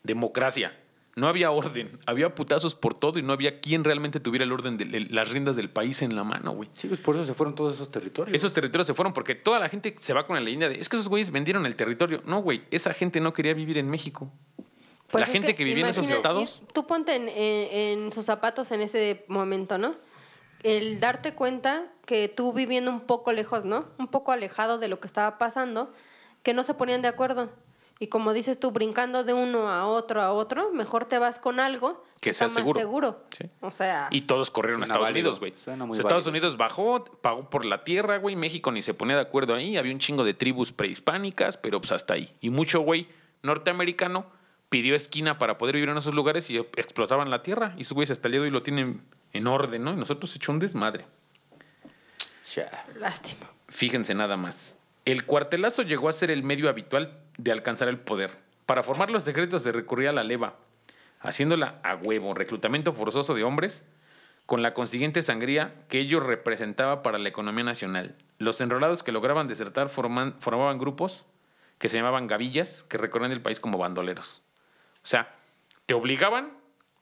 S1: democracia, no había orden, había putazos por todo y no había quien realmente tuviera el orden de las riendas del país en la mano, güey.
S3: Sí, pues por eso se fueron todos esos territorios.
S1: Esos territorios se fueron porque toda la gente se va con la leyenda de es que esos güeyes vendieron el territorio. No, güey, esa gente no quería vivir en México.
S2: Pues
S1: la gente que, vivía en esos estados.
S2: Tú ponte en, en- en sus zapatos en ese momento, ¿no? El darte cuenta que tú viviendo un poco lejos, ¿no? Un poco alejado de lo que estaba pasando, que no se ponían de acuerdo. Y como dices tú, brincando de uno a otro a otro, mejor te vas con algo
S1: Que sea
S2: más
S1: seguro.
S2: seguro.
S1: Sí.
S2: O sea,
S1: Y todos corrieron a Estados
S3: válido,
S1: Unidos, güey.
S3: suena muy
S1: O sea, Estados. Unidos bajó, pagó por la tierra, güey. México ni se ponía de acuerdo ahí. Había un chingo de tribus prehispánicas, pero pues hasta ahí. Y mucho güey norteamericano pidió esquina para poder vivir en esos lugares y explotaban la tierra. Y esos güeyes hasta el día de hoy lo tienen en orden, ¿no? Y nosotros hecho un desmadre.
S3: Ya.
S2: lástima.
S1: Fíjense nada más. El cuartelazo llegó a ser el medio habitual de alcanzar el poder. Para formar los secretos se recurría a la leva, haciéndola a huevo, reclutamiento forzoso de hombres, con la consiguiente sangría que ello representaba para la economía nacional. Los enrolados que lograban desertar formaban grupos que se llamaban gavillas, que recorrían el país como bandoleros. O sea, te obligaban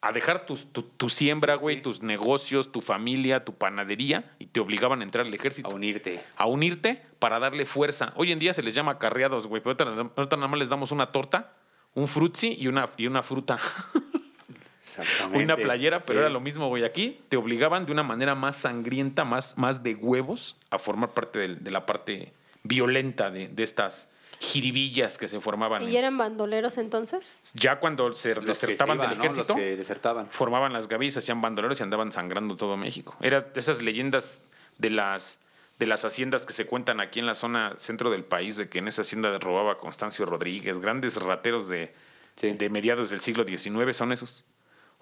S1: a dejar tus- tu, tu siembra, güey, tus negocios, tu familia, tu panadería, y te obligaban a entrar al ejército.
S3: A unirte.
S1: a unirte para darle fuerza. Hoy en día se les llama carreados, güey, pero ahorita, ahorita nada más les damos una torta, un frutzi y una, y una fruta. [LAUGHS]
S3: Exactamente.
S1: una playera, pero
S3: Sí.
S1: era lo mismo, güey. Aquí te obligaban de una manera más sangrienta, más, más de huevos, a formar parte del- de, la parte violenta de, de estas jiribillas que se formaban.
S2: ¿Y eran bandoleros entonces?
S1: Ya cuando se
S3: Los que
S1: desertaban
S3: se iban,
S1: del
S3: ¿no?
S1: ejército,
S3: Los que desertaban.
S1: formaban las gavillas, hacían bandoleros y andaban sangrando todo México. Era de esas leyendas de las, de las haciendas que se cuentan aquí en la zona centro del país, de que en esa hacienda robaba Constancio Rodríguez, grandes rateros de,
S3: Sí.
S1: de mediados del siglo XIX son esos.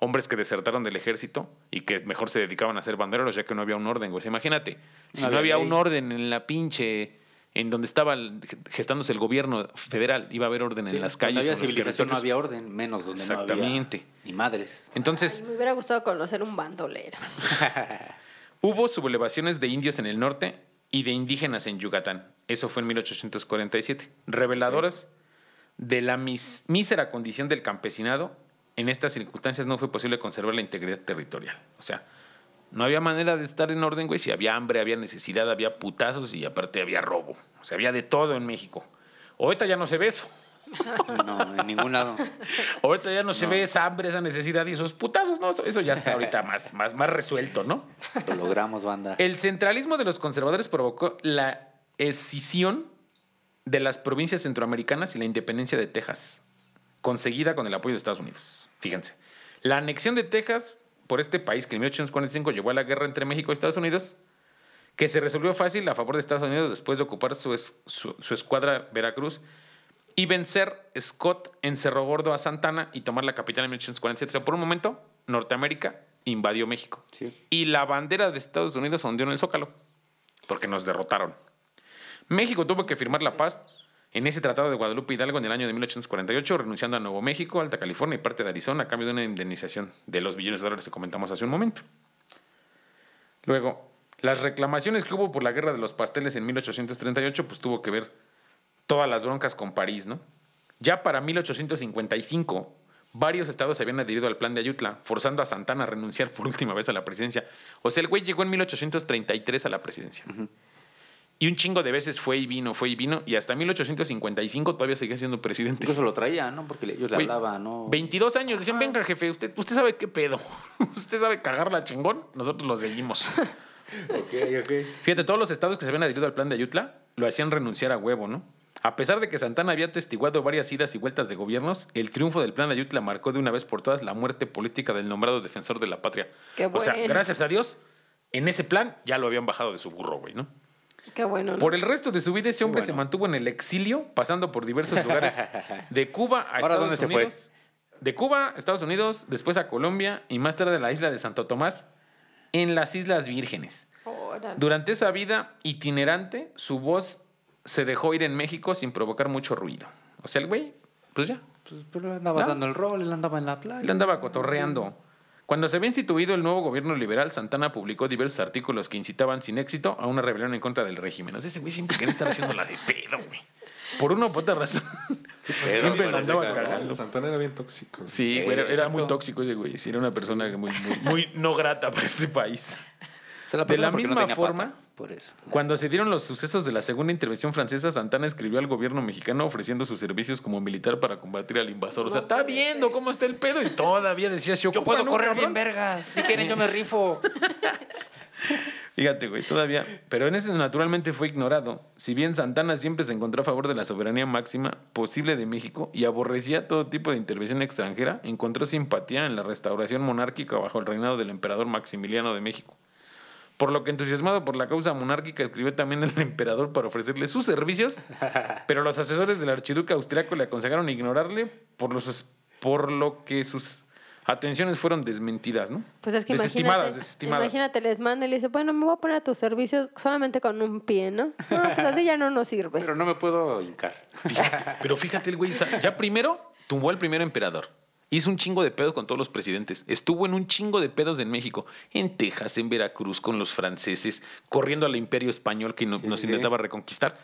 S1: Hombres que desertaron del ejército y que mejor se dedicaban a ser bandoleros ya que no había un orden, güey. Imagínate, si
S3: No
S1: no,
S3: había
S1: había
S3: ley.
S1: un orden en la pinche, en donde estaba gestándose el gobierno federal, iba a haber orden
S3: Sí,
S1: en las calles.
S3: había
S1: en
S3: civilización no había orden, menos donde no
S1: Exactamente.
S3: había ni madres.
S1: Entonces,
S2: Ay, me hubiera gustado conocer un bandolero. [LAUGHS]
S1: Hubo sublevaciones de indios en el norte y de indígenas en Yucatán. Eso fue en 1847. Reveladoras de la mis- mísera condición del campesinado, en estas circunstancias no fue posible conservar la integridad territorial. O sea, no había manera de estar en orden, güey. Si había hambre, había necesidad, había putazos y aparte había robo. O sea, había de todo en México. Ahorita ya no se ve eso. [LAUGHS]
S3: No, en ningún lado.
S1: Ahorita ya no, se
S3: No.
S1: ve esa hambre, esa necesidad y esos putazos. No, eso- eso ya está ahorita más, más, más resuelto, ¿no?
S3: Lo logramos, banda.
S1: El centralismo de los conservadores provocó la escisión de las provincias centroamericanas y la independencia de Texas, conseguida con el apoyo de Estados Unidos. Fíjense. La anexión de Texas por este país, que en 1845 llevó a la guerra entre México y Estados Unidos, que se resolvió fácil a favor de Estados Unidos después de ocupar su, es- su- su escuadra Veracruz y vencer Scott en Cerro Gordo a Santana y tomar la capital en 1847. O sea, por un momento, Norteamérica invadió México.
S3: Sí.
S1: Y la bandera de Estados Unidos ondeó en el Zócalo, porque nos derrotaron. México tuvo que firmar la paz en ese Tratado de Guadalupe Hidalgo en el año de 1848, renunciando a Nuevo México, Alta California y parte de Arizona a cambio de una indemnización de los billones de dólares que comentamos hace un momento. Luego, las reclamaciones que hubo por la guerra de los pasteles en 1838, pues tuvo que ver todas las broncas con París, ¿no? Ya para 1855, varios estados se habían adherido al plan de Ayutla, forzando a Santana a renunciar por última vez a la presidencia. O sea, el güey llegó en 1833 a la presidencia. Y un chingo de veces fue y vino, fue y vino, y hasta 1855 todavía seguía siendo presidente.
S3: Incluso lo traía, ¿no? Porque ellos le
S1: Güey,
S3: hablaban, ¿no?
S1: 22 años, decían, venga jefe, usted, usted sabe qué pedo. [LAUGHS] usted sabe cagarla chingón, nosotros lo seguimos. [LAUGHS]
S3: Ok, ok.
S1: Fíjate, todos los estados que se habían adherido al plan de Ayutla lo hacían renunciar a huevo, ¿no? A pesar de que Santana había testiguado varias idas y vueltas de gobiernos, el triunfo del plan de Ayutla marcó de una vez por todas la muerte política del nombrado defensor de la patria.
S2: Qué
S1: O sea,
S2: bueno.
S1: gracias a Dios, en ese plan ya lo habían bajado de su burro, güey, ¿no?
S2: Qué bueno. ¿no?
S1: Por el resto de su vida, ese hombre se mantuvo en el exilio, pasando por diversos lugares [LAUGHS] de Cuba a
S3: Ahora,
S1: Estados
S3: ¿dónde se fue?
S1: Unidos. De Cuba a Estados Unidos, después a Colombia y más tarde a la isla de Santo Tomás, en las Islas Vírgenes.
S2: Órale.
S1: Durante esa vida itinerante, su voz se dejó ir en México sin provocar mucho ruido. O sea, el güey, pues ya,
S3: Pues, pero andaba
S1: ¿No?
S3: dando el rol, él andaba en la playa.
S1: él andaba cotorreando. Cuando se había instituido el nuevo gobierno liberal, Santana publicó diversos artículos que incitaban sin éxito a una rebelión en contra del régimen. O sea, ese güey siempre quería estar haciendo la de pedo, güey. Por una u otra razón. [LAUGHS] siempre la andaba cagando.
S4: Santana era bien tóxico.
S1: Sí, güey, era, era muy tóxico ese güey. Sí, era una persona muy, muy, muy no grata para este país.
S3: Se la
S1: de la
S3: no
S1: misma
S3: tenía
S1: forma,
S3: pata, por eso.
S1: Cuando se dieron los sucesos de la segunda intervención francesa, Santana escribió al gobierno mexicano ofreciendo sus servicios como militar para combatir al invasor. O sea, está viendo cómo está el pedo y todavía decía, si
S3: Yo puedo correr
S1: cabrón".
S3: bien vergas. Si quieren, yo me [LAUGHS] rifo.
S1: Fíjate, güey, todavía. Pero en ese naturalmente fue ignorado. Si bien Santana siempre se encontró a favor de la soberanía máxima posible de México y aborrecía todo tipo de intervención extranjera, encontró simpatía en la restauración monárquica bajo el reinado del emperador Maximiliano de México. Por lo que entusiasmado por la causa monárquica escribió también al [LAUGHS] emperador para ofrecerle sus servicios, [LAUGHS] pero los asesores del archiduque austriaco le aconsejaron ignorarle por, los, por lo que sus atenciones fueron desmentidas, ¿no?
S2: Pues es que
S1: desestimadas,
S2: imagínate,
S1: desestimadas.
S2: imagínate, les manda y le dice, bueno, me voy a poner a tus servicios solamente con un pie, ¿no? No, pues [LAUGHS] así ya no nos sirves.
S3: Pero no me puedo hincar.
S1: Pero fíjate el güey, o sea, ya primero tumbó al primer emperador. Hizo un chingo de pedos con todos los presidentes. Estuvo en un chingo de pedos en México, en Texas, en Veracruz, con los franceses, corriendo al imperio español que nos,
S3: Sí,
S1: nos
S3: sí,
S1: intentaba reconquistar.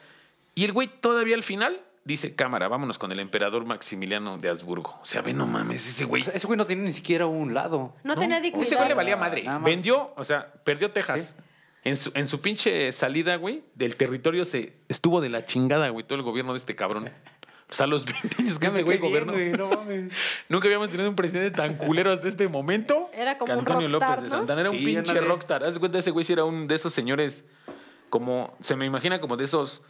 S1: Y el güey todavía al final dice cámara, vámonos con el emperador Maximiliano de Habsburgo. O sea, ve, no mames, ese güey.
S3: O sea, ese güey no tiene ni siquiera un lado.
S2: No, tenía dignidad.
S1: Ese güey le valía madre. Vendió, o sea, perdió Texas. En su, en su pinche salida, güey, del territorio se estuvo de la chingada, güey, todo el gobierno de este cabrón. [LAUGHS] O sea, a los [LAUGHS] 20 años que este güey gobernó.
S3: no [LAUGHS] mames.
S1: Nunca habíamos tenido un presidente tan culero hasta este momento.
S2: Era como
S1: que
S2: un
S1: Antonio
S2: rockstar,
S1: López de
S2: ¿no?
S1: Santana. Era un
S3: Sí,
S1: pinche
S3: ándale.
S1: rockstar. Haz de cuenta, ese güey sí era un de esos señores como... Se me imagina como de esos...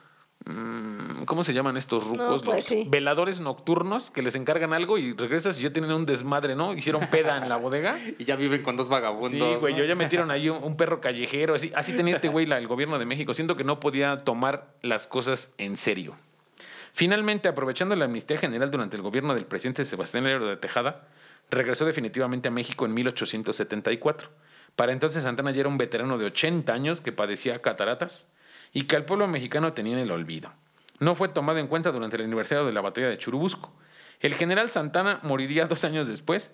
S1: mm, ¿Cómo se llaman estos rucos?
S2: pues
S1: Los
S2: sí.
S1: veladores nocturnos que les encargan algo y regresas y ya tienen un desmadre, ¿no? Hicieron peda en la bodega. [LAUGHS]
S3: Y ya viven con dos vagabundos.
S1: Sí, güey,
S3: ¿no?
S1: yo ya metieron ahí un, un perro callejero, así, así tenía este güey la- el gobierno de México. Siento que no podía tomar las cosas en serio. Finalmente, aprovechando la amnistía general durante el gobierno del presidente Sebastián Lerdo de Tejada, regresó definitivamente a México en 1874. Para entonces Santana ya era un veterano de 80 años que padecía cataratas y que al pueblo mexicano tenía en el olvido. No fue tomado en cuenta durante el aniversario de la batalla de Churubusco. El general Santana moriría dos años después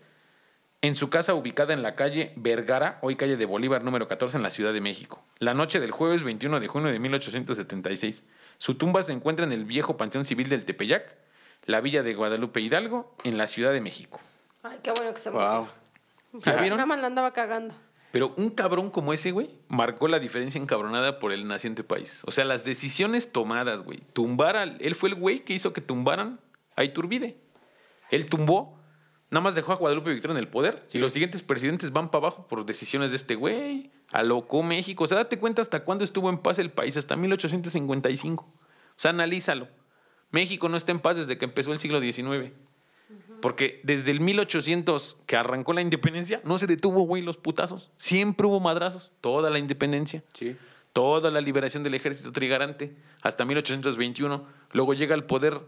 S1: en su casa ubicada en la calle Vergara, hoy calle de Bolívar número 14 en la Ciudad de México, la noche del jueves 21 de junio de 1876. Su tumba se encuentra en el viejo Panteón Civil del Tepeyac, la villa de Guadalupe Hidalgo, en la Ciudad de México.
S2: Ay, qué bueno que se
S3: Wow.
S2: murió.
S1: ¿Ya vieron?
S2: Nada más la andaba cagando.
S1: Pero un cabrón como ese, güey, marcó la diferencia encabronada por el naciente país. O sea, las decisiones tomadas, güey. Tumbar al... Él fue el güey que hizo que tumbaran a Iturbide. Él tumbó, nada más dejó a Guadalupe Victoria en el poder. Y los siguientes presidentes van para abajo por decisiones de este güey. Alocó México. O sea, date cuenta hasta cuándo estuvo en paz el país. Hasta 1855. O sea, analízalo. México no está en paz desde que empezó el siglo XIX. Porque desde el 1800 que arrancó la independencia, no se detuvo, güey, los putazos. Siempre hubo madrazos. Toda la independencia.
S3: Sí.
S1: Toda la liberación del ejército trigarante. Hasta 1821. Luego llega al poder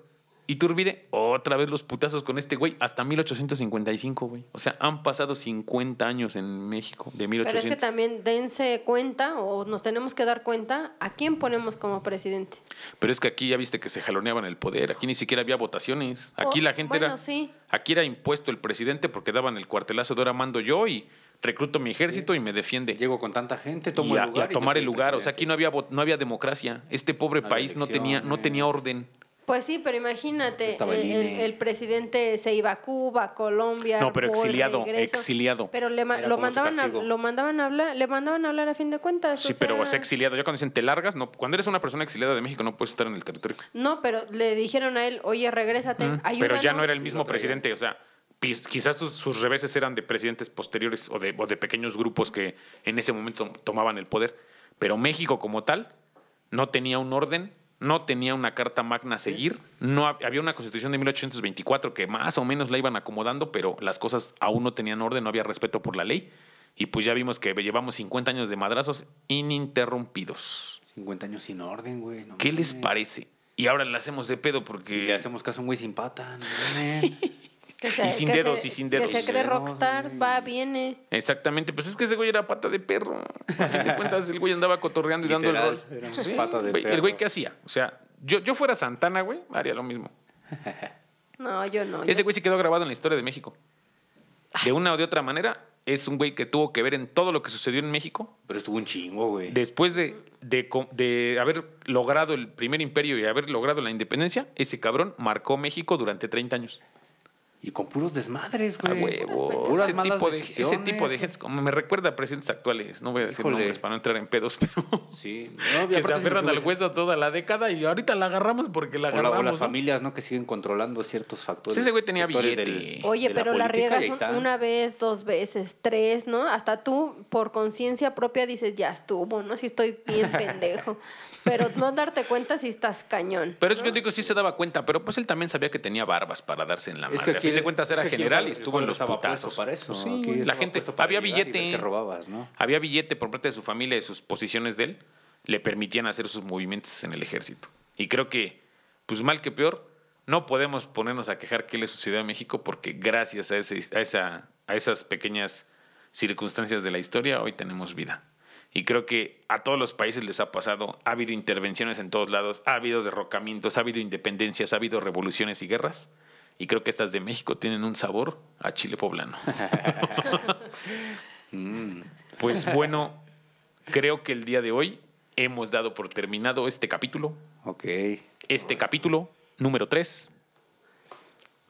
S1: Iturbide. Otra vez los putazos con este güey. Hasta 1855, güey. O sea, han pasado 50 años en México. De
S2: Pero
S1: 1800.
S2: es que también dense cuenta o nos tenemos que dar cuenta a quién ponemos como presidente.
S1: Pero es que aquí ya viste que se jaloneaban el poder. Aquí ni siquiera había votaciones. Aquí
S2: Oh,
S1: la gente
S2: bueno,
S1: era.
S2: sí.
S1: Aquí era impuesto el presidente porque daban el cuartelazo de ahora mando yo y recluto mi ejército y me defiende.
S3: Llego con tanta gente, tomo
S1: y a,
S3: el lugar.
S1: y a tomar el lugar. O sea, aquí no había, no había democracia. Este pobre
S3: No
S1: país no tenía, no tenía orden.
S2: Pues sí, pero imagínate,
S3: Estaba el
S2: presidente se iba a Cuba, a Colombia.
S1: No, pero exiliado,
S2: regreso.
S1: exiliado.
S2: Pero le lo mandaban a, lo mandaban a hablar, le mandaban a hablar a fin de cuentas.
S1: Sí,
S2: o
S1: pero
S2: sea,
S1: o sea, exiliado. Ya cuando dicen te largas, no, cuando eres una persona exiliada de México no puedes estar en el territorio.
S2: No, pero le dijeron a él, oye, regrésate,
S1: Mm, Pero ya
S2: ayúdanos".
S1: no era el mismo presidente. O sea, pis- quizás sus, sus reveses eran de presidentes posteriores o de, o de pequeños grupos que en ese momento tomaban el poder. Pero México como tal no tenía un orden, no tenía una carta magna a seguir. No hab- había una constitución de 1824 que más o menos la iban acomodando, pero las cosas aún no tenían orden, no había respeto por la ley. Y pues ya vimos que llevamos 50 años de madrazos ininterrumpidos.
S3: 50 años sin orden, güey. no
S1: ¿Qué les parece? Y ahora le hacemos de pedo
S3: Y
S1: porque...
S3: le hacemos caso a un güey sin pata. no. [LAUGHS]
S2: Que se-
S1: Y sin
S2: que
S1: dedos,
S2: se-
S1: y sin
S2: Que
S1: dedos.
S2: se cree rockstar, va, viene.
S1: Exactamente, pues es que ese güey era pata de perro. A fin de [LAUGHS] cuentas, el güey andaba cotorreando y dando el
S3: Literal,
S1: rol.
S3: era un
S1: Sí,
S3: pata de
S1: güey, El
S3: perro.
S1: güey, ¿qué hacía? O sea, yo, yo fuera Santana, güey, haría lo mismo. [LAUGHS]
S2: No, yo no.
S1: Ese
S2: yo-
S1: güey se quedó grabado en la historia de México. De una o de otra manera, es un güey que tuvo que ver en todo lo que sucedió en México.
S3: Pero estuvo un chingo, güey.
S1: Después de, de haber logrado el primer imperio y haber logrado la independencia, ese cabrón marcó México durante 30 años.
S3: Y con puros desmadres,
S1: A
S3: güey.
S1: huevo.
S3: Puras
S1: Ese
S3: malas
S1: tipo, de, ese tipo de gente, como me recuerda a presidentes actuales, no voy a decir
S3: Híjole.
S1: nombres para no entrar en pedos, [LAUGHS] pero
S3: Sí. No,
S1: que se aferran al hueso toda la década y ahorita la agarramos porque la
S3: O, la- o las
S1: ¿no?
S3: familias, ¿no? Que siguen controlando ciertos factores.
S1: Sí, ese güey tenía billete.
S2: Oye,
S3: de
S2: pero la,
S3: y
S2: riegas una vez, dos veces, tres, ¿no? Hasta tú, por conciencia propia, dices, ya estuvo, ¿no? Si estoy bien [LAUGHS] pendejo. Pero no darte cuenta si estás cañón.
S1: Pero eso yo digo, sí se daba cuenta, pero pues él también sabía que tenía barbas para darse en la
S3: Es
S1: madre.
S3: que
S1: a
S3: aquí
S1: fin de cuentas era
S3: que
S1: general y estuvo en los putazos.
S3: para eso.
S1: Pues sí, la gente, había
S3: y
S1: billete.
S3: robabas, ¿no?
S1: Había billete por parte de su familia, de sus posiciones de él, le permitían hacer sus movimientos en el ejército. Y creo que, pues mal que peor, no podemos ponernos a quejar qué le sucedió a México porque gracias a, ese, a, esa, a esas pequeñas circunstancias de la historia hoy tenemos vida. Y creo que a todos los países les ha pasado, ha habido intervenciones en todos lados, ha habido derrocamientos, ha habido independencias, ha habido revoluciones y guerras. Y creo que estas de México tienen un sabor a chile poblano. [LAUGHS] Pues bueno, creo que el día de hoy hemos dado por terminado este capítulo.
S3: Ok.
S1: Este capítulo número 3,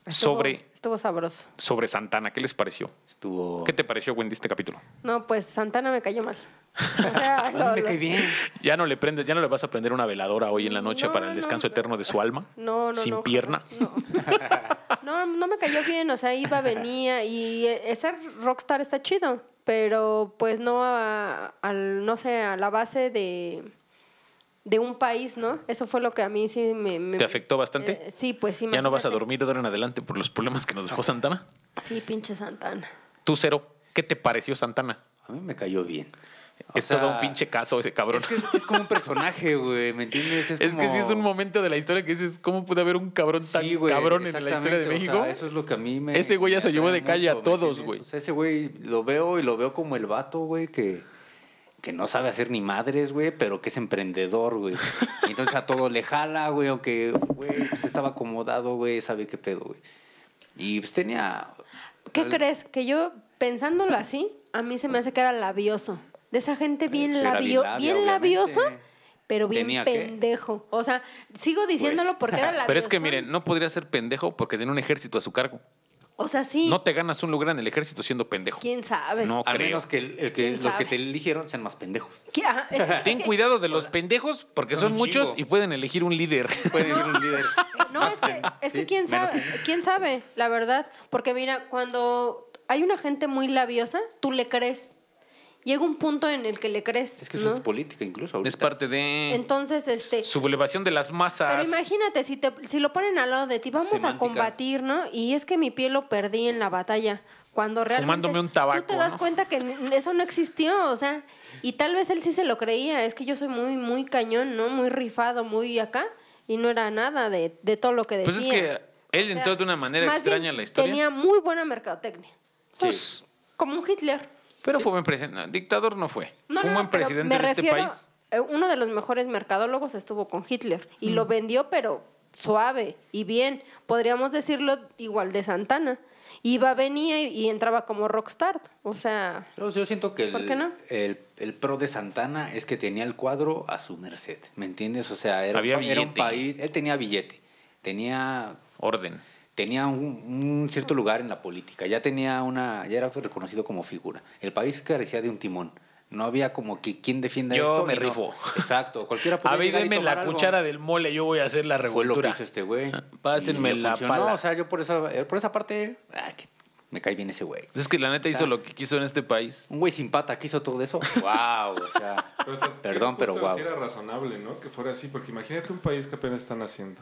S2: Estuvo-
S1: sobre,
S2: Estuvo sabroso.
S1: sobre Santana. ¿Qué les pareció?
S3: Estuvo.
S1: ¿Qué te pareció, Wendy, este capítulo?
S2: No, pues Santana me cayó mal. O sea, [LAUGHS]
S3: A
S2: lo-
S3: me
S2: lo-
S3: cae bien.
S1: Ya no le prendes, ya no le vas a prender una veladora hoy en la noche
S2: No,
S1: para el descanso
S2: no.
S1: eterno de su alma.
S2: No, no,
S1: Sin
S2: no,
S1: pierna.
S2: No. [LAUGHS] no, no me cayó bien, o sea, iba, venía y ese rockstar está chido, pero pues no a, al, no sé, a la base de, de un país, ¿no? Eso fue lo que a mí sí me... me-
S1: ¿Te afectó bastante?
S2: eh, sí, pues sí.
S1: ¿Ya no vas a dormir de ahora en adelante por los problemas que nos dejó Santana?
S2: Sí, pinche Santana.
S1: Tú, Cero, ¿qué te pareció Santana?
S3: A mí me cayó bien. O
S1: es
S3: sea,
S1: todo un pinche caso ese cabrón.
S3: Es que es, es como un personaje, güey, ¿me entiendes? Es, [LAUGHS]
S1: Es que sí es un momento de la historia que dices, ¿cómo puede haber un cabrón tan
S3: Sí, güey,
S1: cabrón en la historia de
S3: exactamente, o
S1: México?
S3: sea, eso es lo que a mí me.
S1: Ese güey ya se llevó de calle a
S3: mucho, ¿me
S1: todos, güey.
S3: O sea, ese güey lo veo y lo veo como el vato, güey, que, que no sabe hacer ni madres, güey, pero que es emprendedor, güey. Y entonces a todo le jala, güey, aunque, güey, pues estaba acomodado, güey, sabe qué pedo, güey. Y pues tenía.
S2: ¿Qué
S3: al-
S2: crees? Que yo, pensándolo así, a mí se me hace que era labioso. De esa gente bien,
S3: Pues era
S2: labio,
S3: bilabia,
S2: bien labiosa, pero bien pendejo. O sea, sigo diciéndolo
S3: Pues.
S2: porque era [LAUGHS] labioso.
S1: Pero es que miren, no podría ser pendejo porque tiene un ejército a su cargo.
S2: O sea, sí.
S1: No te ganas un lugar en el ejército siendo pendejo.
S2: ¿Quién sabe?
S1: No
S3: A
S1: creo.
S3: menos que, el, el que
S2: ¿Quién
S3: los
S2: sabe?
S3: que te eligieron sean más pendejos.
S2: ¿Qué? Es que-
S1: Ten
S2: es que-
S1: cuidado de los pendejos porque
S3: Son
S1: muchos y pueden elegir un líder. [LAUGHS]
S3: Pueden elegir un líder.
S2: No, es que, es que
S3: Sí,
S2: quién
S3: menos
S2: sabe, quién sabe, la verdad. Porque mira, cuando hay una gente muy labiosa, tú le crees. Llega un punto en el que le crees.
S3: Es que eso
S2: ¿no?
S3: es política, incluso. Ahorita.
S1: Es parte de
S2: Entonces, este.
S1: sublevación de las masas.
S2: Pero imagínate, si, te, si lo ponen al lado de ti, vamos a
S3: Semántica.
S2: combatir, ¿no? Y es que mi piel lo perdí en la batalla. Cuando realmente
S1: Fumándome un tabaco,
S2: tú te das
S1: ¿no?
S2: cuenta que eso no existió, o sea, y tal vez él sí se lo creía, es que yo soy muy, muy cañón, ¿no? Muy rifado, muy acá, y no era nada de, de todo lo que decía.
S1: Pues es que él
S2: O sea,
S1: entró de una manera extraña en la historia.
S2: Tenía muy buena mercadotecnia. Pues,
S1: Sí.
S2: como un Hitler.
S1: Pero fue buen presidente. Dictador no fue.
S2: No,
S1: fue un
S2: no,
S1: buen presidente
S2: me
S1: de este país.
S2: eh, Uno de los mejores mercadólogos estuvo con Hitler y
S1: Mm.
S2: lo vendió, pero suave y bien. Podríamos decirlo igual de Santana. Iba, venía y, y entraba como rockstar. O sea,
S3: Yo, yo siento que el,
S2: ¿Por qué no?
S3: el, el pro de Santana es que tenía el cuadro a su merced, ¿me entiendes? O sea, era,
S1: Había
S3: era un país, él tenía billete, tenía,
S1: Orden.
S3: Tenía un, un cierto lugar en la política, ya tenía una, ya era reconocido como figura. El país carecía de un timón. No había como que quien defienda
S1: Yo
S3: esto.
S1: me
S3: no-
S1: rifo.
S3: Exacto, cualquiera [LAUGHS] podía
S1: A ver,
S3: tomar
S1: la
S3: algo.
S1: cuchara del mole, yo voy a hacer la
S3: Fue lo que
S1: revoltura.
S3: hizo este güey.
S1: Pásenme
S3: Y le
S1: la pala.
S3: O sea, yo por esa, eh, por esa parte, ah, que me cae bien ese güey.
S1: Es que la neta hizo lo que quiso en este país.
S3: Un güey sin pata que hizo todo eso. ¡Wow! O sea, [LAUGHS]
S4: Pero
S3: Perdón, pero
S4: sí era razonable, ¿no? Que fuera así, porque imagínate un país que apenas están haciendo.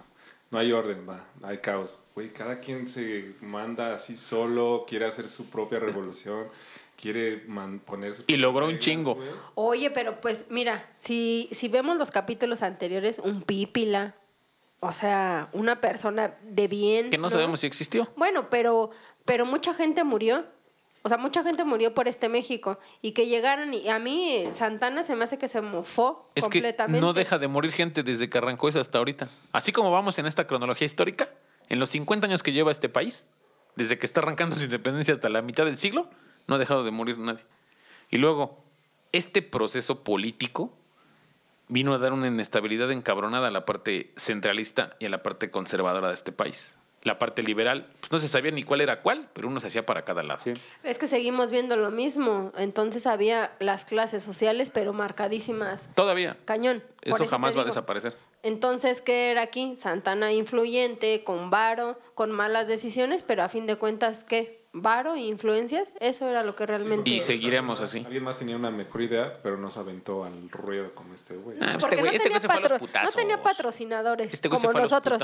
S4: No hay orden, va, hay caos. Güey, cada quien se manda así solo, quiere hacer su propia [LAUGHS] revolución, quiere man- poner sus
S1: Y logró un chingo.
S2: oye, pero pues mira, si, si vemos los capítulos anteriores, un pípila, o sea, una persona de bien.
S1: Que no sabemos si existió.
S2: Bueno, pero, pero mucha gente murió. O sea, mucha gente murió por este México. Y que llegaron y a mí Santana se me hace que se mofó
S1: Es que
S2: completamente.
S1: no deja de morir gente desde que arrancó eso hasta ahorita. Así como vamos en esta cronología histórica, en los 50 años que lleva este país, desde que está arrancando su independencia hasta la mitad del siglo, no ha dejado de morir nadie. Y luego, este proceso político vino a dar una inestabilidad encabronada a la parte centralista y a la parte conservadora de este país. La parte liberal, pues no se sabía ni cuál era cuál, pero uno se hacía para cada lado.
S3: sí.
S2: Es que seguimos viendo lo mismo. Entonces había las clases sociales, pero marcadísimas.
S1: Todavía.
S2: Cañón.
S1: Eso jamás va a desaparecer.
S2: Entonces, ¿qué era aquí? Santana influyente, con varo, con malas decisiones, pero a fin de cuentas, ¿qué? ¿Varo e influencias? Eso era lo que realmente...
S1: Y seguiremos así.
S4: Alguien más tenía una mejor idea, pero no se aventó al ruedo como este güey.
S1: Ah,
S2: Porque
S1: este güey
S2: no,
S1: este
S2: tenía
S1: güey se fue a los
S2: patro- no tenía patrocinadores
S1: Este güey se
S2: como
S1: fue a los
S2: nosotros.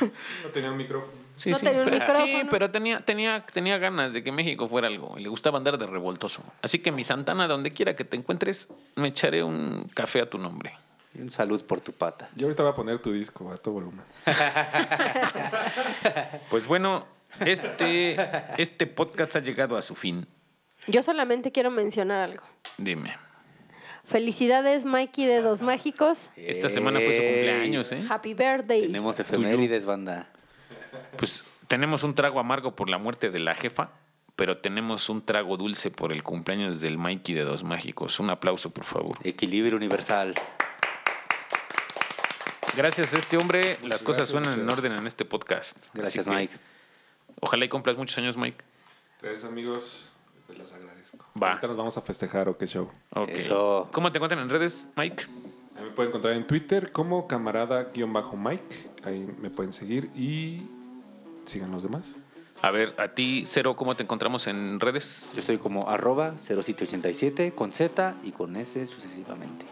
S2: [LAUGHS]
S4: No tenía un micrófono.
S1: Sí,
S2: No
S1: sí,
S2: tenía un
S1: pero,
S2: micrófono.
S1: sí, pero tenía, tenía, tenía ganas de que México fuera algo y le gustaba andar de revoltoso. Así que mi Santana, donde quiera que te encuentres, me echaré un café a tu nombre.
S3: Y un salud por tu pata.
S4: Yo ahorita voy a poner tu disco a todo volumen. [LAUGHS]
S1: Pues bueno, este, este podcast ha llegado a su fin.
S2: Yo solamente quiero mencionar algo.
S1: Dime.
S2: Felicidades, Mikey de Dos Mágicos.
S1: Esta semana fue su
S3: Ey.
S1: cumpleaños, ¿eh?
S2: Happy birthday.
S3: Tenemos efemérides, banda.
S1: Pues tenemos un trago amargo por la muerte de la jefa, pero tenemos un trago dulce por el cumpleaños del Mikey de Dos Mágicos. Un aplauso, por favor.
S3: Equilibrio universal.
S1: Gracias a este hombre, las cosas
S4: gracias,
S1: suenan en orden en este podcast.
S3: Gracias, Mike.
S1: Ojalá y cumplas muchos años, Mike.
S4: Gracias, amigos. Pues les agradezco.
S1: Va.
S4: Ahorita nos vamos a festejar, ¿o qué show?
S1: Ok.
S3: Eso.
S1: ¿Cómo te encuentran en redes, Mike?
S4: Ahí me pueden encontrar en Twitter como camarada-mike. Ahí me pueden seguir y sigan los demás.
S1: A ver, a ti, Cero, ¿cómo te encontramos en redes?
S3: Yo estoy como arroba 0787 con Z y con S sucesivamente.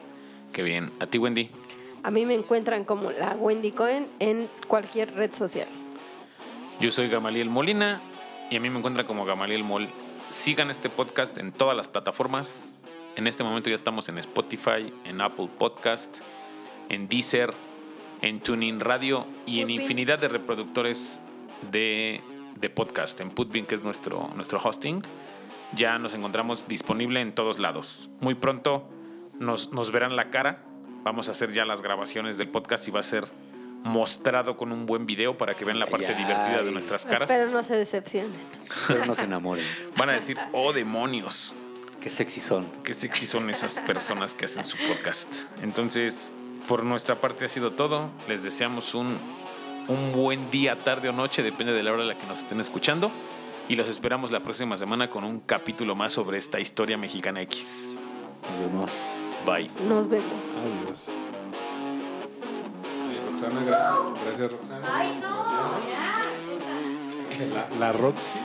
S1: Qué bien. A ti, Wendy.
S2: A mí me encuentran como la Wendy Cohen en cualquier red social.
S1: Yo soy Gamaliel Molina y a mí me encuentran como Gamaliel Mol. Sigan este podcast en todas las plataformas. En este momento ya estamos en Spotify, en Apple Podcast, en Deezer, en TuneIn Radio y en infinidad de reproductores de, de podcast. En Putbin, que es nuestro, nuestro hosting, ya nos encontramos disponible en todos lados. Muy pronto nos, nos verán la cara. Vamos a hacer ya las grabaciones del podcast y va a ser mostrado con un buen video para que vean la parte
S3: Ay,
S1: divertida de
S3: ay.
S1: nuestras caras.
S2: Espero no se decepcionen.
S3: Pero no se enamoren.
S1: Van a decir, oh demonios,
S3: Qué sexy son.
S1: qué sexy son esas personas que hacen su podcast. Entonces, por nuestra parte ha sido todo. Les deseamos un, un buen día, tarde o noche, depende de la hora en la que nos estén escuchando. Y los esperamos la próxima semana con un capítulo más sobre esta historia mexicana X.
S3: Nos vemos.
S1: Bye.
S2: Nos vemos.
S4: Adiós. Roxana, gracias. Gracias, Roxana.
S5: Ay, no,
S4: la Roxy.